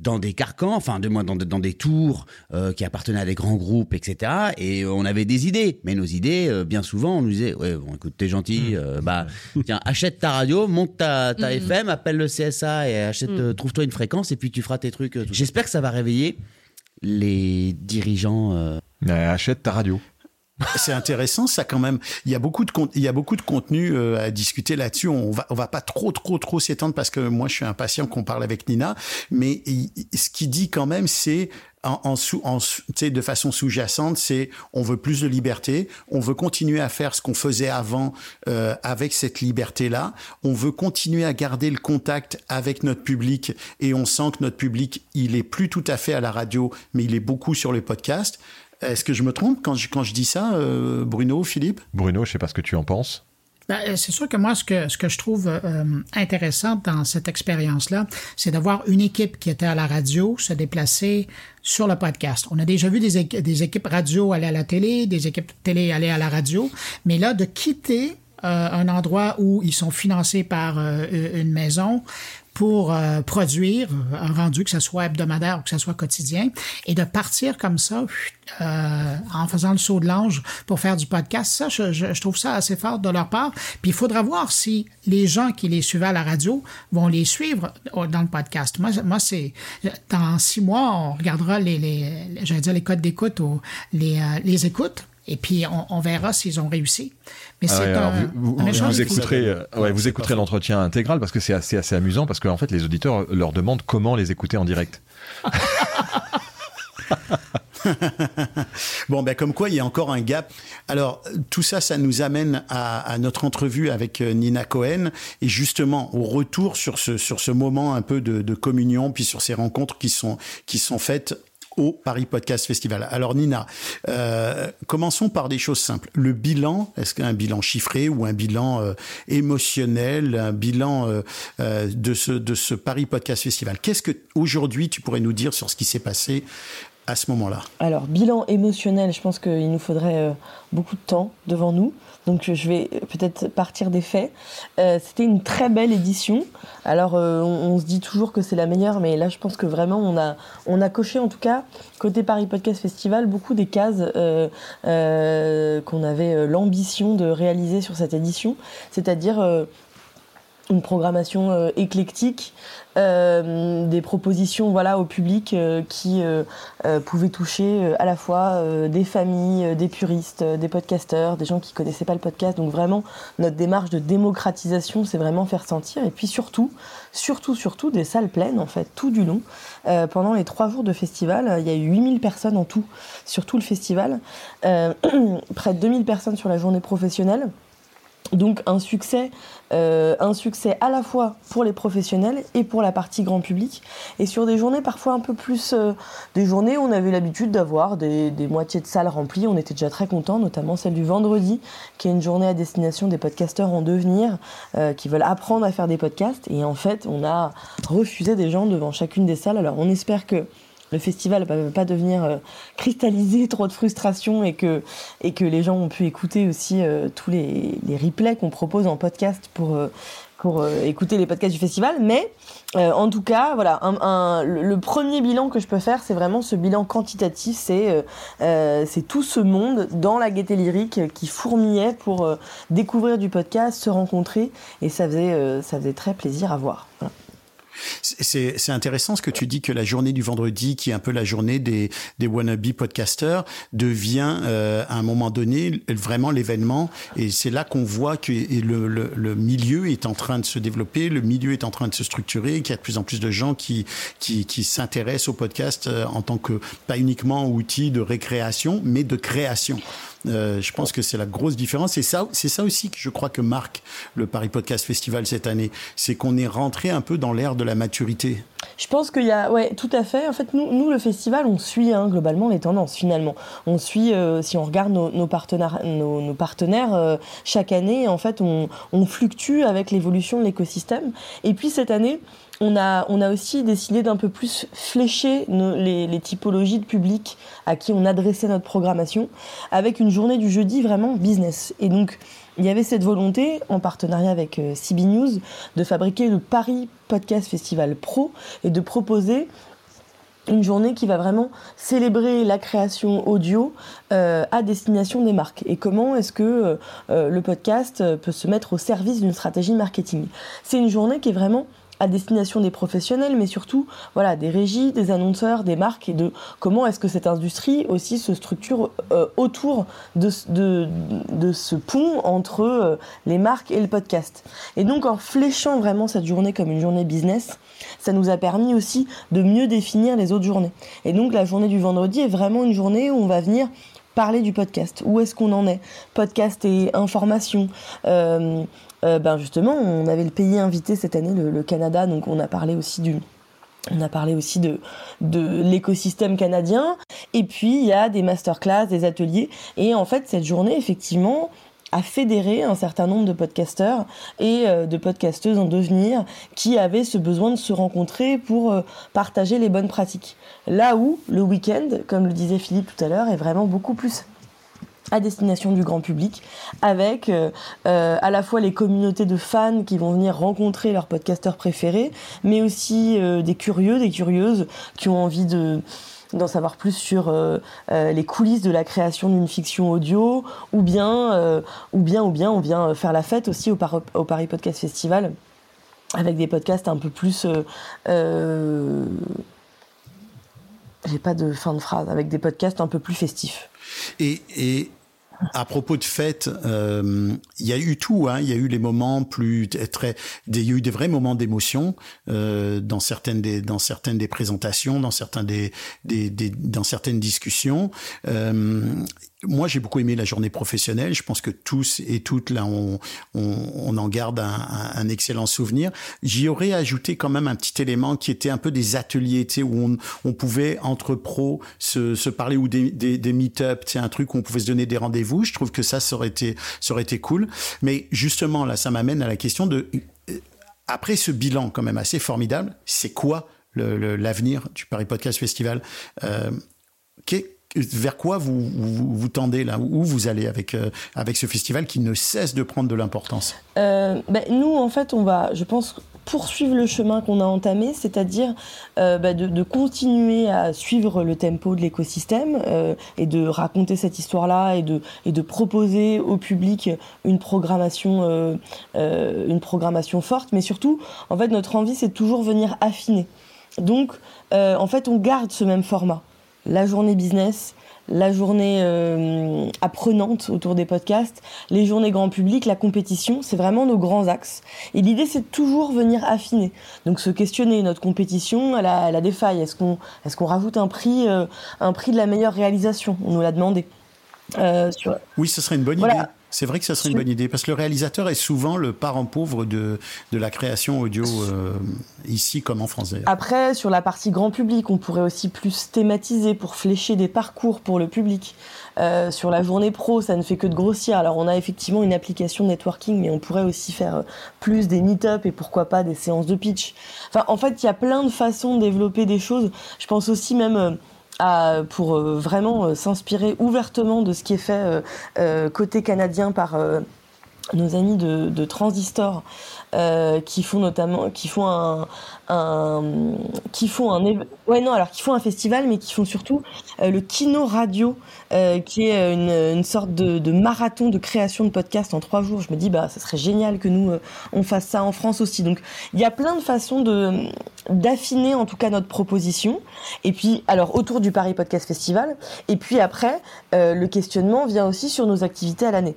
dans des carcans, enfin de moins dans, dans des tours euh, qui appartenaient à des grands groupes, etc. Et on avait des idées, mais nos idées, euh, bien souvent, on nous disait, ouais, bon, écoute, t'es gentil, euh, bah, tiens, achète ta radio, monte ta, ta FM, appelle le CSA et achète, euh, trouve-toi une fréquence et puis tu feras tes trucs. J'espère que ça va réveiller les dirigeants. Euh, achète ta radio. C'est intéressant, ça quand même. Il y a beaucoup de il y a beaucoup de contenu euh, à discuter là-dessus. On va on va pas trop trop trop s'étendre parce que moi je suis impatient qu'on parle avec Nina. Mais ce qu'il dit quand même, c'est en, en sous, en, de façon sous-jacente, c'est on veut plus de liberté, on veut continuer à faire ce qu'on faisait avant euh, avec cette liberté-là, on veut continuer à garder le contact avec notre public et on sent que notre public, il est plus tout à fait à la radio, mais il est beaucoup sur les podcasts. Est-ce que je me trompe quand je, quand je dis ça, euh, Bruno, Philippe? Bruno, je sais pas ce que tu en penses. Ben, euh, c'est sûr que moi, ce que, ce que je trouve euh, intéressant dans cette expérience-là, c'est d'avoir une équipe qui était à la radio se déplacer sur le podcast. On a déjà vu des, des équipes radio aller à la télé, des équipes télé aller à la radio, mais là, de quitter un endroit où ils sont financés par euh, une maison pour euh, produire un rendu, que ce soit hebdomadaire ou que ce soit quotidien, et de partir comme ça, euh, en faisant le saut de l'ange pour faire du podcast, ça, je, trouve ça assez fort de leur part. Puis il faudra voir si les gens qui les suivaient à la radio vont les suivre dans le podcast. Moi, moi c'est dans six mois, on regardera les, les, les- dire les codes d'écoute ou les, euh, les écoutes. Et puis, on, on verra s'ils ont réussi. Mais Ah c'est ouais, un, vous, un écouterez, euh, ouais, vous écouterez l'entretien intégral parce que c'est assez, assez amusant parce qu'en fait les auditeurs leur demandent comment les écouter en direct. Bon, ben comme quoi, il y a encore un gap. Alors, tout ça, ça nous amène à, à notre entrevue avec euh, Nina Cohen et justement au retour sur ce, sur ce moment un peu de, de communion, puis sur ces rencontres qui sont, qui sont faites au Paris Podcast Festival. Alors Nina, euh, commençons par des choses simples. Le bilan, est-ce qu'un bilan chiffré ou un bilan euh, émotionnel, un bilan euh, de, ce, de ce Paris Podcast Festival? Qu'est-ce que aujourd'hui tu pourrais nous dire sur ce qui s'est passé à ce moment-là? Alors, bilan émotionnel, je pense qu'il nous faudrait beaucoup de temps devant nous. Donc, je vais peut-être partir des faits. Euh, C'était une très belle édition. Alors, euh, on, se dit toujours que c'est la meilleure, mais là, je pense que vraiment, on a, coché, en tout cas, côté Paris Podcast Festival, beaucoup des cases euh, qu'on avait l'ambition de réaliser sur cette édition. C'est-à-dire. une programmation éclectique, euh, des propositions voilà au public euh, qui pouvaient toucher à la fois des familles, des puristes, des podcasteurs, des gens qui connaissaient pas le podcast. Donc vraiment notre démarche de démocratisation, c'est vraiment faire sentir. Et puis surtout, surtout, surtout des salles pleines en fait tout du long. pendant les trois jours de festival, il y a eu 8000 personnes en tout sur tout le festival, près de 2000 personnes sur la journée professionnelle. Donc un succès, euh, un succès à la fois pour les professionnels et pour la partie grand public. Et sur des journées parfois un peu plus, euh, des journées où on avait l'habitude d'avoir des, moitiés de salles remplies, on était déjà très contents, notamment celle du vendredi, qui est une journée à destination des podcasteurs en devenir, euh, qui veulent apprendre à faire des podcasts. Et en fait, on a refusé des gens devant chacune des salles. Alors on espère que le festival ne va pas devenir euh, cristallisé, trop de frustration et que, et que les gens ont pu écouter aussi euh, tous les, les replays qu'on propose en podcast pour, euh, pour écouter les podcasts du festival. Mais en tout cas, voilà, un, le, premier bilan que je peux faire, c'est vraiment ce bilan quantitatif. C'est tout ce monde dans la gaieté lyrique qui fourmillait pour découvrir du podcast, se rencontrer. Et ça faisait, ça faisait très plaisir à voir. C'est intéressant ce que tu dis que la journée du vendredi, qui est un peu la journée des, wannabe podcasters, devient euh, à un moment donné vraiment l'événement. Et c'est là qu'on voit que le, milieu est en train de se développer, le milieu est en train de se structurer, qu'il y a de plus en plus de gens qui, qui, qui s'intéressent au podcast euh, en tant que, pas uniquement outil de récréation, mais de création. Euh, je pense que c'est la grosse différence. Et ça, c'est ça aussi que je crois que marque le Paris Podcast Festival cette année. C'est qu'on est rentré un peu dans l'ère de la maturité. Je pense qu'il y a, ouais, tout à fait. En fait, nous, nous le festival, on suit hein, globalement les tendances finalement. On suit, euh, si on regarde nos, partenaires, nos, partenaires euh, chaque année, en fait, on, on fluctue avec l'évolution de l'écosystème. Et puis cette année, on a, aussi décidé d'un peu plus flécher les, typologies de public à qui on adressait notre programmation, avec une journée du jeudi vraiment business. Et donc, il y avait cette volonté, en partenariat avec euh, CB News, de fabriquer le Paris Podcast Festival Pro et de proposer une journée qui va vraiment célébrer la création audio euh, à destination des marques et comment est-ce que euh, le podcast peut se mettre au service d'une stratégie marketing? C'est une journée qui est vraiment à destination des professionnels, mais surtout voilà des régies, des annonceurs, des marques et de comment est-ce que cette industrie aussi se structure euh, autour de, ce pont entre euh, les marques et le podcast. Et donc en fléchant vraiment cette journée comme une journée business, ça nous a permis aussi de mieux définir les autres journées. Et donc la journée du vendredi est vraiment une journée où on va venir parler du podcast. Où est-ce qu'on en est? Podcast et information. Euh, euh, ben justement, on avait le pays invité cette année, le, Canada, donc on a parlé aussi du, on a parlé aussi de, de l'écosystème canadien. Et puis, il y a des masterclass, des ateliers. Et en fait, cette journée, effectivement, a fédéré un certain nombre de podcasteurs et euh, de podcasteuses en devenir qui avaient ce besoin de se rencontrer pour euh, partager les bonnes pratiques. Là où le week-end, comme le disait Philippe tout à l'heure, est vraiment beaucoup plus à destination du grand public, avec euh, euh, à la fois les communautés de fans qui vont venir rencontrer leurs podcasteurs préférés, mais aussi euh, des curieux, des curieuses qui ont envie de d'en savoir plus sur les coulisses de la création d'une fiction audio, ou bien, ou bien, ou bien, on vient faire la fête aussi au, au Paris Podcast Festival avec des podcasts un peu plus j'ai pas de fin de phrase, avec des podcasts un peu plus festifs. Et, et à propos de fêtes, euh, il y a eu tout. Hein. Il y a eu les moments plus très, il y a eu des vrais moments d'émotion euh, dans certaines des dans certaines des présentations, dans certains des, des, des dans certaines discussions. Euh, moi, j'ai beaucoup aimé la journée professionnelle. Je pense que tous et toutes, là, on, on, on en garde un, un, excellent souvenir. J'y aurais ajouté quand même un petit élément qui était un peu des ateliers, tu sais, où on, on pouvait, entre pros, se, se parler ou des, des, des meet-up, tu sais, un truc où on pouvait se donner des rendez-vous. Je trouve que ça, ça aurait été, ça aurait été cool. Mais justement, là, ça m'amène à la question de, euh, après ce bilan quand même assez formidable, c'est quoi l'avenir du Paris Podcast Festival? Euh, vers quoi vous, tendez là? Où vous allez avec, euh, avec ce festival qui ne cesse de prendre de l'importance? Euh, ben, Nous, en fait, on va, je pense, poursuivre le chemin qu'on a entamé, c'est-à-dire euh, bah, de, de, continuer à suivre le tempo de l'écosystème et de raconter cette histoire-là et de, et de proposer au public une programmation, une programmation forte. Mais surtout, en fait, notre envie, c'est toujours venir affiner. Donc, en fait, on garde ce même format. La journée business, la journée euh, apprenante autour des podcasts, les journées grand public, la compétition, c'est vraiment nos grands axes. Et l'idée, c'est toujours venir affiner. Donc se questionner, notre compétition, elle a, elle a des failles. Est-ce qu'on est qu'on rajoute un prix, euh, un prix de la meilleure réalisation? On nous l'a demandé. Euh, sur... Oui, ce serait une bonne voilà. idée. C'est vrai que ça serait une bonne idée parce que le réalisateur est souvent le parent pauvre de, de la création audio euh, ici comme en France d'ailleurs. Après, sur la partie grand public, on pourrait aussi plus thématiser pour flécher des parcours pour le public. Euh, sur la journée pro, ça ne fait que de grossir. Alors on a effectivement une application networking, mais on pourrait aussi faire plus des meet-up et pourquoi pas des séances de pitch. Enfin, en fait, il y a plein de façons de développer des choses. Je pense aussi même... Pour euh, vraiment euh, s'inspirer ouvertement de ce qui est fait euh côté canadien par nos amis de, de Transistor euh, qui font notamment qui font un, qui font un ouais non alors qui font un festival mais qui font surtout euh, le Kino Radio euh, qui est une, sorte de, marathon de création de podcast en trois jours. Je me dis bah ça serait génial que nous on fasse ça en France aussi. Donc il y a plein de façons de d'affiner en tout cas notre proposition. Et puis alors autour du Paris Podcast Festival. Et puis après le questionnement vient aussi sur nos activités à l'année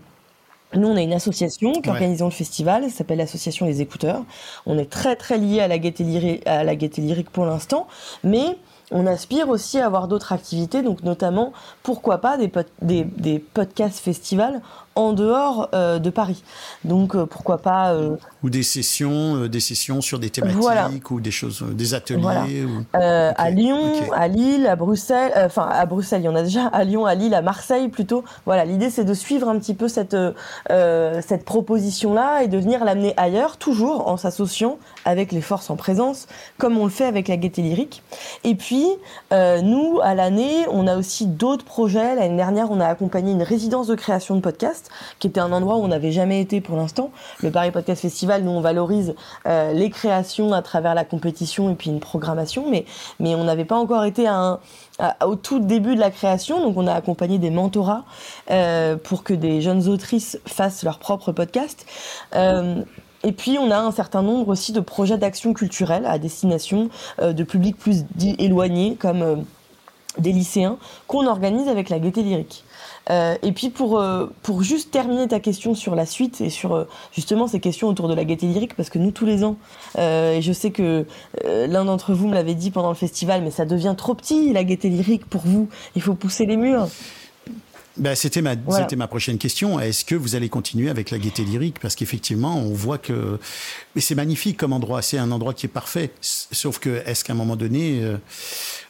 nous, on a une association qui organise ouais. le festival, ça s'appelle l'association Les Écouteurs. On est très très lié à la gaieté lyrique, à la gaieté lyrique pour l'instant, mais on aspire aussi à avoir d'autres activités, donc notamment, pourquoi pas, des, pod des, des podcasts festivals en dehors euh, de Paris. Donc euh, pourquoi pas euh... ou des sessions, des sessions sur des thématiques voilà. ou des choses, des ateliers. Voilà. Ou... Okay. À Lyon, okay. à Lille, à Bruxelles, enfin à Bruxelles il y en a déjà, à Lyon, à Lille, à Marseille plutôt. Voilà, l'idée c'est de suivre un petit peu cette cette proposition là et de venir l'amener ailleurs, toujours en s'associant avec les forces en présence, comme on le fait avec la Gaieté Lyrique. Et puis nous à l'année, on a aussi d'autres projets. L'année dernière, on a accompagné une résidence de création de podcasts qui était un endroit où on n'avait jamais été pour l'instant. Le Paris Podcast Festival, nous, on valorise euh, les créations à travers la compétition et puis une programmation, mais, mais on n'avait pas encore été à un, au tout début de la création. Donc, on a accompagné des mentorats euh, pour que des jeunes autrices fassent leur propre podcast. Et puis, on a un certain nombre aussi de projets d'action culturelle à destination euh, de publics plus éloignés, comme euh, des lycéens, qu'on organise avec la Gaieté Lyrique. Euh, et puis pour juste terminer ta question sur la suite et sur justement ces questions autour de la gaieté lyrique parce que nous tous les ans et je sais que l'un d'entre vous me l'avait dit pendant le festival mais ça devient trop petit la gaieté lyrique pour vous il faut pousser les murs ben, c'était ma voilà. c'était ma prochaine question. Est-ce que vous allez continuer avec la gaieté lyrique? Parce qu'effectivement on voit que mais c'est magnifique comme endroit. C'est un endroit qui est parfait. Sauf que est-ce qu'à un moment donné euh,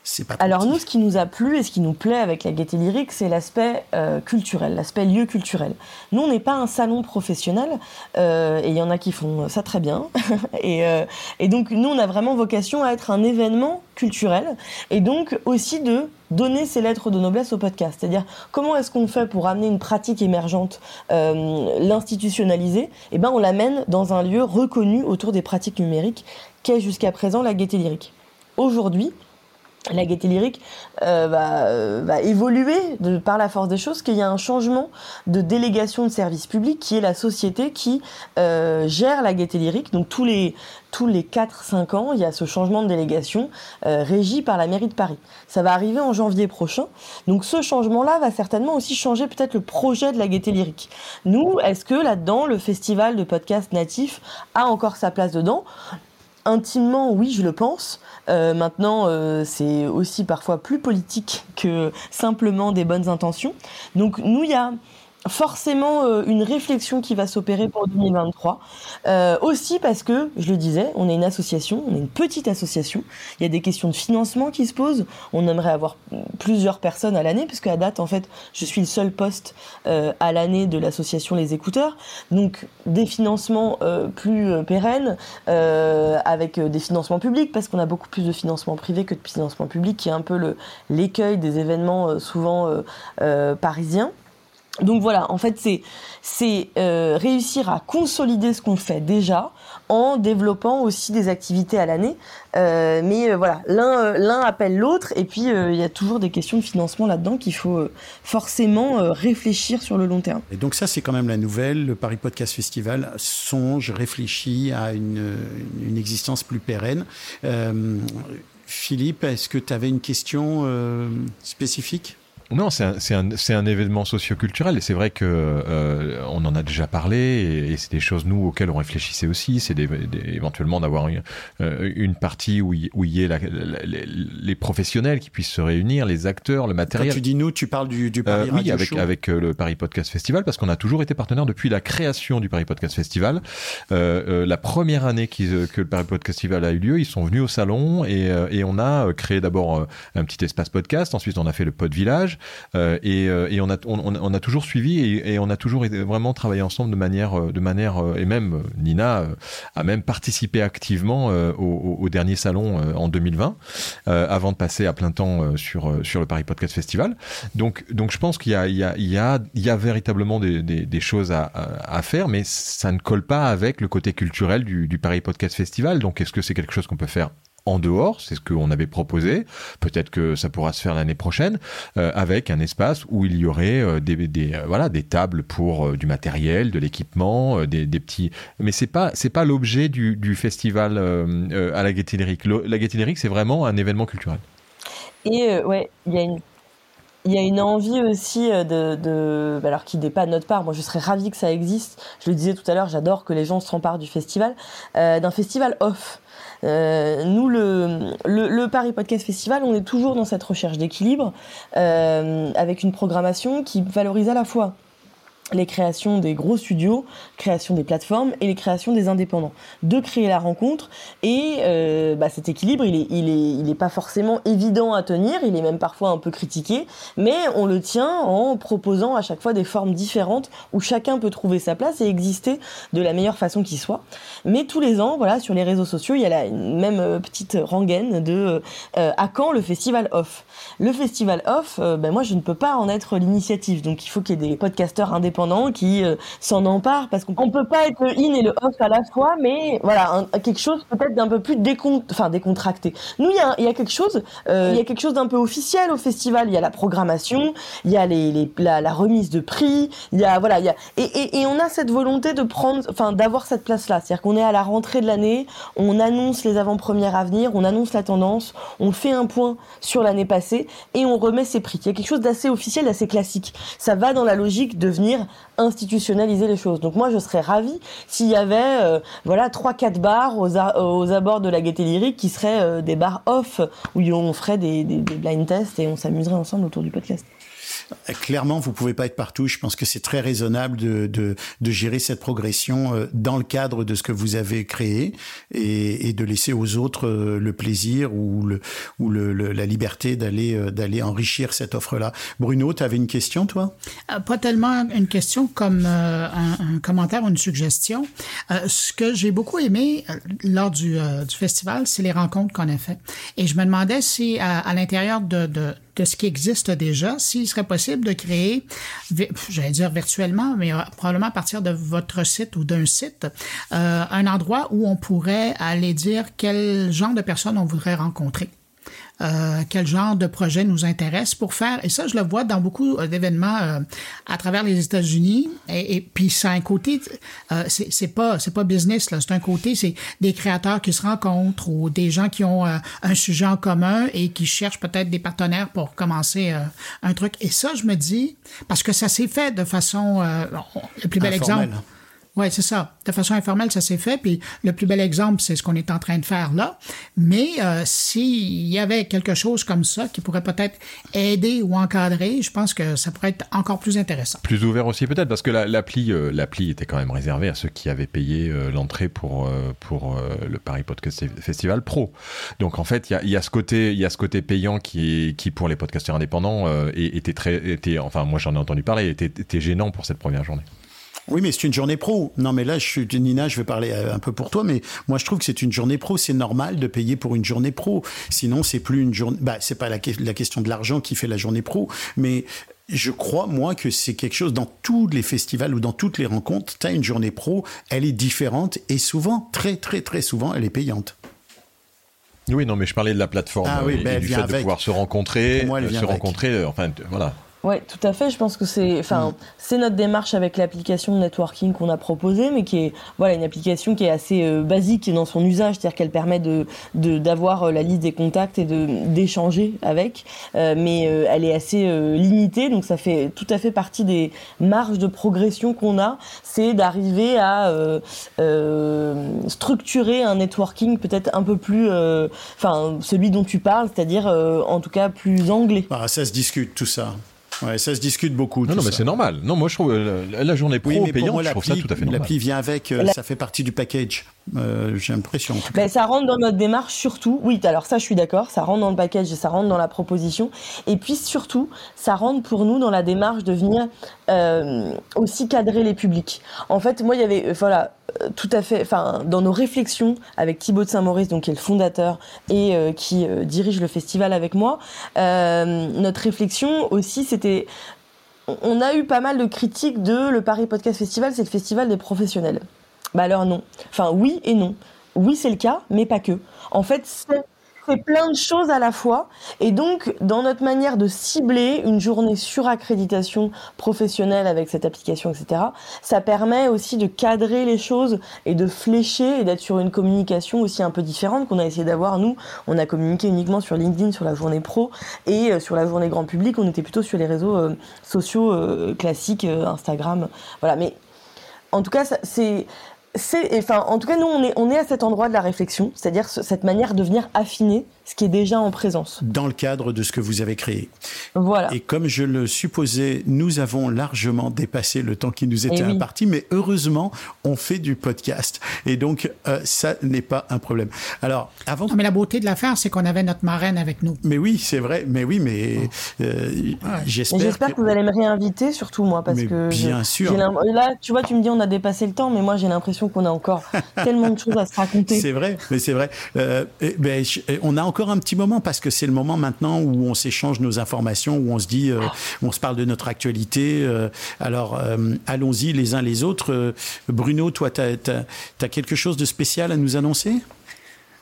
c'est pas Alors nous, ce qui nous a plu et ce qui nous plaît avec la gaieté lyrique, c'est l'aspect euh, culturel, l'aspect lieu culturel. Nous, on n'est pas un salon professionnel, euh, et il y en a qui font ça très bien. et, euh, et donc nous, on a vraiment vocation à être un événement culturel, et donc aussi de donner ses lettres de noblesse au podcast. C'est-à-dire comment est-ce qu'on fait pour amener une pratique émergente, euh, l'institutionnaliser? Eh ben, on l'amène dans un lieu reconnu autour des pratiques numériques qu'est jusqu'à présent la gaieté lyrique. Aujourd'hui, la gaieté lyrique euh, va, euh, va, évoluer de, par la force des choses, qu'il y a un changement de délégation de service public qui est la société qui euh, gère la gaieté lyrique. Donc tous les tous les 4-5 ans, il y a ce changement de délégation euh, régi par la mairie de Paris. Ça va arriver en janvier prochain. Donc ce changement-là va certainement aussi changer peut-être le projet de la gaieté lyrique. Nous, est-ce que là-dedans, le festival de podcasts natifs a encore sa place dedans? Intimement, oui, je le pense. Euh, maintenant, euh, c'est aussi parfois plus politique que simplement des bonnes intentions. Donc, nous, il y a forcément euh, une réflexion qui va s'opérer pour 2023. Euh, aussi parce que, je le disais, on est une association, on est une petite association. Il y a des questions de financement qui se posent. On aimerait avoir plusieurs personnes à l'année, puisque à date, en fait, je suis le seul poste euh, à l'année de l'association Les Écouteurs. Donc, des financements euh, plus pérennes, avec des financements publics, parce qu'on a beaucoup plus de financements privés que de financements publics, qui est un peu l'écueil des événements souvent parisiens. Donc voilà, en fait, c'est euh, réussir à consolider ce qu'on fait déjà en développant aussi des activités à l'année. Euh, mais euh, voilà, l'un appelle l'autre et puis il y a toujours des questions de financement là-dedans qu'il faut forcément réfléchir sur le long terme. Et donc ça, c'est quand même la nouvelle. Le Paris Podcast Festival songe, réfléchit à une existence plus pérenne. Philippe, est-ce que tu avais une question spécifique? Non, c'est un, un, un, événement socioculturel et c'est vrai que euh, on en a déjà parlé et, c'est des choses nous auxquelles on réfléchissait aussi. C'est éventuellement d'avoir une, euh, une, partie où il, où y ait la, les, professionnels qui puissent se réunir, les acteurs, le matériel. Quand tu dis nous, tu parles du, du Paris euh, Oui, avec avec euh, le Paris Podcast Festival parce qu'on a toujours été partenaire depuis la création du Paris Podcast Festival. Euh, la première année que le Paris Podcast Festival a eu lieu, ils sont venus au salon et, et on a créé d'abord un petit espace podcast. Ensuite, on a fait le Pod Village. Euh, et, euh, on, a, toujours suivi et, on a toujours vraiment travaillé ensemble de manière, euh, de manière et même Nina a même participé activement au, dernier salon en 2020 avant de passer à plein temps sur, sur le Paris Podcast Festival. Donc, donc je pense qu'il y a, il y, a, il y, a, véritablement des, choses à, faire, mais ça ne colle pas avec le côté culturel du Paris Podcast Festival. Donc, est-ce que c'est quelque chose qu'on peut faire en dehors, c'est ce qu'on avait proposé. Peut-être que ça pourra se faire l'année prochaine euh, avec un espace où il y aurait euh, des, euh, voilà des tables pour du matériel, de l'équipement, des, petits. Mais c'est pas pas l'objet du, festival à la Gaîté Lyrique. La Gaîté Lyrique, c'est vraiment un événement culturel. Et ouais, il y a une il y a une envie aussi de, bah, alors qui n'est pas de notre part. Moi, je serais ravie que ça existe. Je le disais tout à l'heure, j'adore que les gens se remparent du festival, d'un festival off. Euh, nous, le, Paris Podcast Festival, on est toujours dans cette recherche d'équilibre euh, avec une programmation qui valorise à la fois les créations des gros studios, création des plateformes et les créations des indépendants. De créer la rencontre et euh, bah, cet équilibre, il est, pas forcément évident à tenir, il est même parfois un peu critiqué, mais on le tient en proposant à chaque fois des formes différentes où chacun peut trouver sa place et exister de la meilleure façon qui soit. Mais tous les ans, voilà, sur les réseaux sociaux, il y a la même euh, petite rengaine de euh, à quand le festival off? Le festival off, ben moi je ne peux pas en être l'initiative, donc il faut qu'il y ait des podcasteurs indépendants qui euh, s'en emparent parce qu'on peut pas être le in et le off à la fois, mais voilà, quelque chose peut-être d'un peu plus décon enfin, décontracté. Nous, il y a, y a, quelque chose, euh, il y a quelque chose d'un peu officiel au festival. Il y a la programmation, il y a les, la, remise de prix, il y a voilà, il y a et, et, et on a cette volonté de prendre, enfin, d'avoir cette place-là. C'est-à-dire qu'on est à la rentrée de l'année, on annonce les avant-premières à venir, on annonce la tendance, on fait un point sur l'année passée et on remet ses prix. Il y a quelque chose d'assez officiel, d'assez classique. Ça va dans la logique de venir institutionnaliser les choses. Donc moi, je serais ravie s'il y avait euh, voilà trois quatre bars aux, aux, abords de la Gaîté Lyrique qui seraient euh, des bars off où on ferait des blind tests et on s'amuserait ensemble autour du podcast. Clairement, vous pouvez pas être partout. Je pense que c'est très raisonnable de, de, gérer cette progression euh, dans le cadre de ce que vous avez créé et, de laisser aux autres euh, le plaisir ou, le, ou le, la liberté d'aller euh, d'aller enrichir cette offre-là. Bruno, tu avais une question, toi? Pas tellement une question comme un, commentaire ou une suggestion. ce que j'ai beaucoup aimé lors du, festival, c'est les rencontres qu'on a faites. Et je me demandais si à, l'intérieur de, de ce qui existe déjà, s'il serait possible de créer, j'allais dire virtuellement, mais euh, probablement à partir de votre site ou d'un site, euh, un endroit où on pourrait aller dire quel genre de personnes on voudrait rencontrer. Euh, quel genre de projet nous intéresse pour faire. Et ça, je le vois dans beaucoup euh, d'événements euh, à travers les États-Unis. Et, et, puis, c'est un côté, euh, c'est pas c'est pas business là. C'est un côté, c'est des créateurs qui se rencontrent ou des gens qui ont un sujet en commun et qui cherchent peut-être des partenaires pour commencer un truc. Et ça, je me dis, parce que ça s'est fait de façon, le plus bel exemple. Oui, c'est ça. De façon informelle, ça s'est fait. Puis le plus bel exemple, c'est ce qu'on est en train de faire là. Mais euh, s'il y avait quelque chose comme ça qui pourrait peut-être aider ou encadrer, je pense que ça pourrait être encore plus intéressant. Plus ouvert aussi peut-être, parce que l'appli euh, l'appli était quand même réservée à ceux qui avaient payé euh, l'entrée pour, euh, pour le Paris Podcast Festival Pro. Donc en fait, il y a, ce côté y a ce côté payant qui, qui pour les podcasteurs indépendants, était très... Était, enfin, moi j'en ai entendu parler, était gênant pour cette première journée. Oui, mais c'est une journée pro. Non, mais là, je suis Nina, je vais parler euh, un peu pour toi, mais moi, je trouve que c'est une journée pro. C'est normal de payer pour une journée pro. Sinon, c'est plus une journée. Bah, c'est pas la, la question de l'argent qui fait la journée pro, mais je crois, moi, que c'est quelque chose dans tous les festivals ou dans toutes les rencontres. Tu as une journée pro, elle est différente et souvent, très, très, très souvent, elle est payante. Oui, non, mais je parlais de la plateforme Ah oui, et ben, du fait de pouvoir se rencontrer, moi, elle euh, vient se avec. rencontrer, euh, enfin, voilà. Ouais, tout à fait. Je pense que c'est, enfin, Mm. c'est notre démarche avec l'application de networking qu'on a proposée, mais qui est, voilà, une application qui est assez euh, basique dans son usage, c'est-à-dire qu'elle permet de, d'avoir euh, la liste des contacts et de d'échanger avec, Euh, mais euh, elle est assez limitée, donc ça fait tout à fait partie des marges de progression qu'on a, c'est d'arriver à structurer un networking peut-être un peu plus, enfin, celui dont tu parles, c'est-à-dire en tout cas plus anglais. Ah, ça se discute, tout ça. Ouais, ça se discute beaucoup. Non, mais c'est normal. Non, moi, je trouve euh, la, la journée pro Oui, mais pour payante, moi, je trouve ça l'appli, tout à fait normal. l'appli vient avec, euh, La- ça fait partie du package. Euh, J'ai l'impression. Ben, ça rentre dans notre démarche surtout. Oui, alors ça, je suis d'accord. Ça rentre dans le package et ça rentre dans la proposition. Et puis surtout, ça rentre pour nous dans la démarche de venir euh, aussi cadrer les publics. En fait, moi, il y avait, euh, voilà, euh, tout à fait, enfin, dans nos réflexions avec Thibaut de Saint-Maurice, donc qui est le fondateur et euh, qui euh, dirige le festival avec moi, euh, notre réflexion aussi, c'était on- a eu pas mal de critiques de le Paris Podcast Festival, c'est le festival des professionnels. Bah alors non. Enfin oui et non. Oui c'est le cas, mais pas que. En fait c'est c'est plein de choses à la fois. Et donc, dans notre manière de cibler une journée sur accréditation professionnelle avec cette application, etc., ça permet aussi de cadrer les choses et de flécher et d'être sur une communication aussi un peu différente qu'on a essayé d'avoir. Nous, on a communiqué uniquement sur LinkedIn sur la journée pro et euh, sur la journée grand public, on était plutôt sur les réseaux euh, sociaux euh, classiques, Instagram. Voilà, mais en tout cas, c'est. C'est, enfin, en tout cas, nous, on est, on est à cet endroit de la réflexion, c'est-à-dire ce- cette manière de venir affiner ce qui est déjà en présence. Dans le cadre de ce que vous avez créé. Voilà. Et comme je le supposais, nous avons largement dépassé le temps qui nous était Eh oui. imparti, mais heureusement, on fait du podcast. Et donc, euh, ça n'est pas un problème. Alors, avant... Non, mais la beauté de l'affaire, c'est qu'on avait notre marraine avec nous. Mais oui, c'est vrai. Mais oui, mais euh, Mais j'espère J'espère que... vous allez me réinviter, surtout moi, parce Mais que bien je- sûr. là, tu vois, tu me dis on a dépassé le temps, mais moi j'ai l'impression qu'on a encore tellement de choses à se raconter. C'est vrai, mais c'est vrai. Euh, ben, je- on a encore un petit moment parce que c'est le moment maintenant où on s'échange nos informations, où on se dit, euh, où on se parle de notre actualité. euh, alors, euh, allons-y les uns les autres. Euh, Bruno, toi, tu as, quelque chose de spécial à nous annoncer?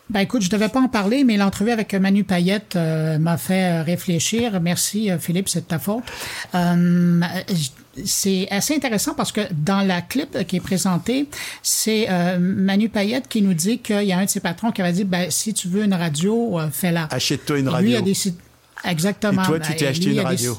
Ben écoute, je devais pas en parler, mais l'entrevue avec Manu Payette euh, m'a fait réfléchir. Merci Philippe, c'est de ta faute. Euh, c'est assez intéressant parce que dans la clip qui est présentée, c'est euh, Manu Payette qui nous dit qu'il y a un de ses patrons qui avait dit ben si tu veux une radio, euh, fais-la. Achète-toi une radio. Lui a décidé exactement. Et toi, Ben, tu t'es et acheté une radio.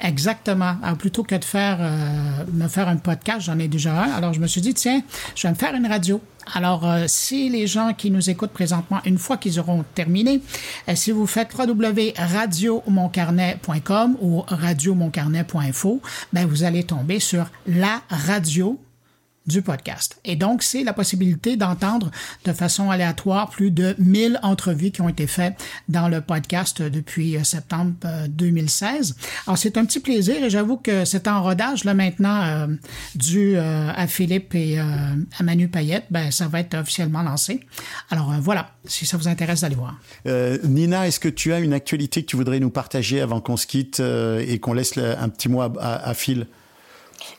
Exactement. Alors, plutôt que de faire euh, me faire un podcast, j'en ai déjà un. Alors je me suis dit tiens, je vais me faire une radio. Alors euh, si les gens qui nous écoutent présentement, une fois qu'ils auront terminé, euh, si vous faites www.radiomoncarnet.com ou radiomoncarnet.info, ben vous allez tomber sur la radio du podcast. Et donc, c'est la possibilité d'entendre de façon aléatoire plus de 1000 entrevues qui ont été faites dans le podcast depuis euh, septembre euh, 2016. Alors, c'est un petit plaisir et j'avoue que c'est en rodage là maintenant euh, dû euh, à Philippe et euh, à Manu Payette. Ben, ça va être officiellement lancé. Alors, euh, voilà, si ça vous intéresse d'aller voir. Euh, Nina, est-ce que tu as une actualité que tu voudrais nous partager avant qu'on se quitte euh, et qu'on laisse un petit mot à Phil?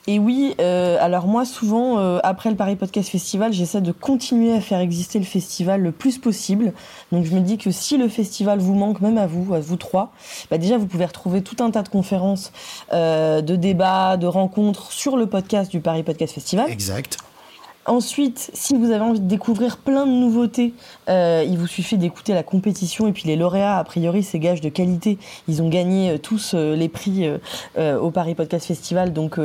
Et oui, euh, alors moi souvent euh, après le Paris Podcast Festival, j'essaie de continuer à faire exister le festival le plus possible. Donc je me dis que si le festival vous manque, même à vous, à vous trois, bah déjà vous pouvez retrouver tout un tas de conférences, euh, de débats, de rencontres sur le podcast du Paris Podcast Festival. Exact. Ensuite, si vous avez envie de découvrir plein de nouveautés, euh, il vous suffit d'écouter la compétition et puis les lauréats, a priori, c'est gage de qualité. Ils ont gagné euh, tous euh, les prix au Paris Podcast Festival, donc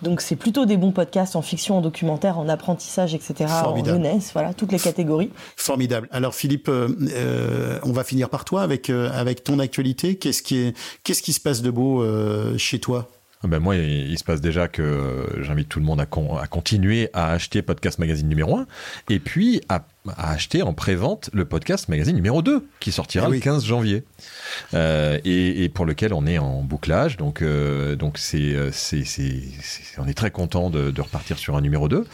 donc c'est plutôt des bons podcasts en fiction, en documentaire, en apprentissage, etc., Formidable. en jeunesse, voilà, toutes les catégories. Formidable. Alors Philippe, euh, on va finir par toi avec avec ton actualité. Qu'est-ce qui est qu'est-ce qui se passe de beau euh, chez toi? Ben moi, il se passe déjà que euh, j'invite tout le monde à continuer à acheter Podcast Magazine numéro 1 et puis à à acheter en pré-vente le podcast magazine numéro 2 qui sortira Eh oui. le 15 janvier. Euh, et, et pour lequel on est en bouclage. Donc euh, donc c'est euh, c'est on est très content de, de repartir sur un numéro 2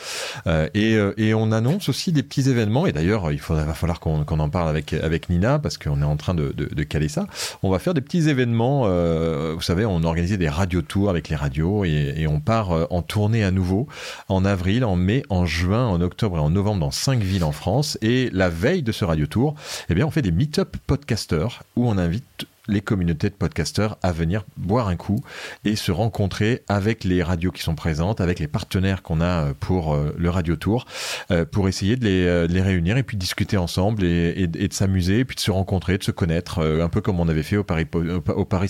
Euh, et et on annonce aussi des petits événements. Et d'ailleurs il faudra va falloir qu'on en parle avec avec Nina parce qu'on est en train de, de, de caler ça. On va faire des petits événements vous savez on organisait des radio tours avec les radios et, et on part en tournée à nouveau en avril, en mai, en juin, en octobre et en novembre dans cinq villes en France. Et la veille de ce radio tour, eh bien, on fait des meet-up podcasters où on invite les communautés de podcasters à venir boire un coup et se rencontrer avec les radios qui sont présentes, avec les partenaires qu'on a euh, pour euh, le radio tour, euh, pour essayer de les, réunir et puis discuter ensemble et, de s'amuser, puis de se rencontrer, de se connaître, un peu comme on avait fait au Paris,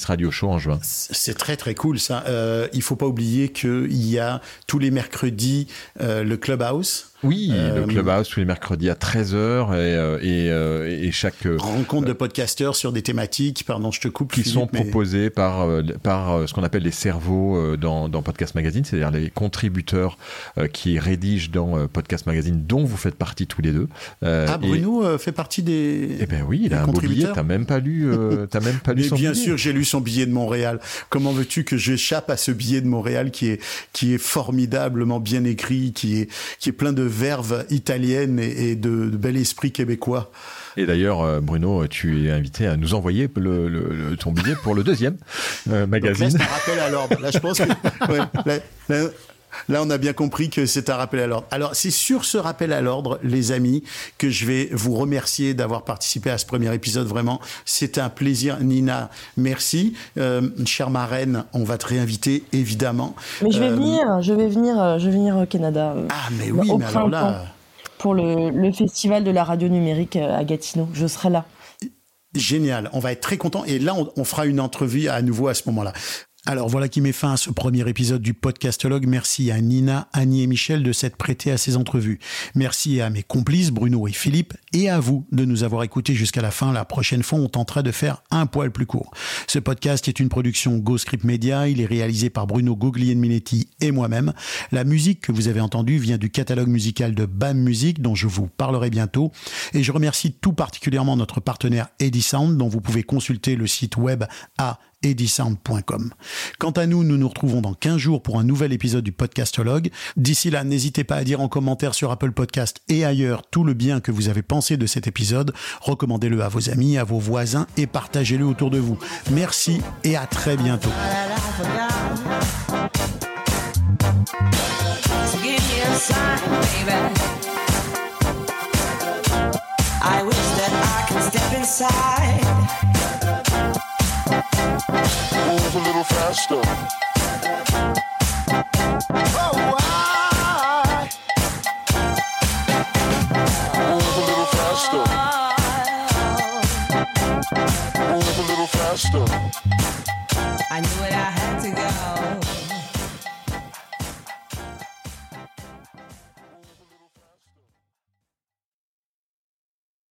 Radio Show en juin. C'est très très cool ça. Euh, il faut pas oublier qu'il y a tous les mercredis le Clubhouse. Oui, Euh, le Clubhouse tous les mercredis à 13h et, euh, et, euh, et chaque euh, Rencontre de podcasteurs sur des thématiques, pardon, je te coupe. qui Philippe, sont mais- proposés par, euh, par euh, ce qu'on appelle les cerveaux euh, dans, dans Podcast Magazine, c'est-à-dire les contributeurs euh, qui rédigent dans euh, Podcast Magazine, dont vous faites partie tous les deux. Euh, Ah, Bruno euh, fait partie des. Eh ben oui, il a un beau billet. T'as même pas lu, euh, t'as même pas lu son bien billet. sûr, j'ai lu son billet de Montréal. Comment veux-tu que j'échappe à ce billet de Montréal qui est qui est formidablement bien écrit, qui est qui est plein de verve italienne et, et de, de bel esprit québécois. Et d'ailleurs, euh, Bruno, tu es invité à nous envoyer le, ton billet pour le deuxième euh, Donc là, magazine. c'est un rappel à l'ordre. Là, je pense que ouais, là, là- là, on a bien compris que c'est un rappel à l'ordre. Alors, c'est sur ce rappel à l'ordre, les amis, que je vais vous remercier d'avoir participé à ce premier épisode. Vraiment, c'était un plaisir. Nina, merci. Euh, chère marraine, on va te réinviter, évidemment. Mais je vais Euh, venir, je vais venir, euh, je vais venir au Canada. Ah, mais oui, mais alors là... Pour le, le festival de la radio numérique à Gatineau. Je serai là. Génial, on va être très content et là on, on fera une entrevue à nouveau à ce moment-là. Alors voilà qui met fin à ce premier épisode du podcastologue. Merci à Nina, Annie et Michel de s'être prêtés à ces entrevues. Merci à mes complices Bruno et Philippe et à vous de nous avoir écoutés jusqu'à la fin. La prochaine fois, on tentera de faire un poil plus court. Ce podcast est une production GoScript Media. Il est réalisé par Bruno Guglielminetti et moi-même. La musique que vous avez entendue vient du catalogue musical de BAM Music dont je vous parlerai bientôt. Et je remercie tout particulièrement notre partenaire Edisound dont vous pouvez consulter le site web à edisound.com. Quant à nous, nous nous retrouvons dans 15 jours pour un nouvel épisode du Podcastologue. D'ici là, n'hésitez pas à dire en commentaire sur Apple Podcast et ailleurs tout le bien que vous avez pensé de cet épisode. Recommandez-le à vos amis, à vos voisins et partagez-le autour de vous. Merci et à très bientôt. Move a little faster. Oh, why? Move a little faster. Move a little faster. I knew it, I had to go.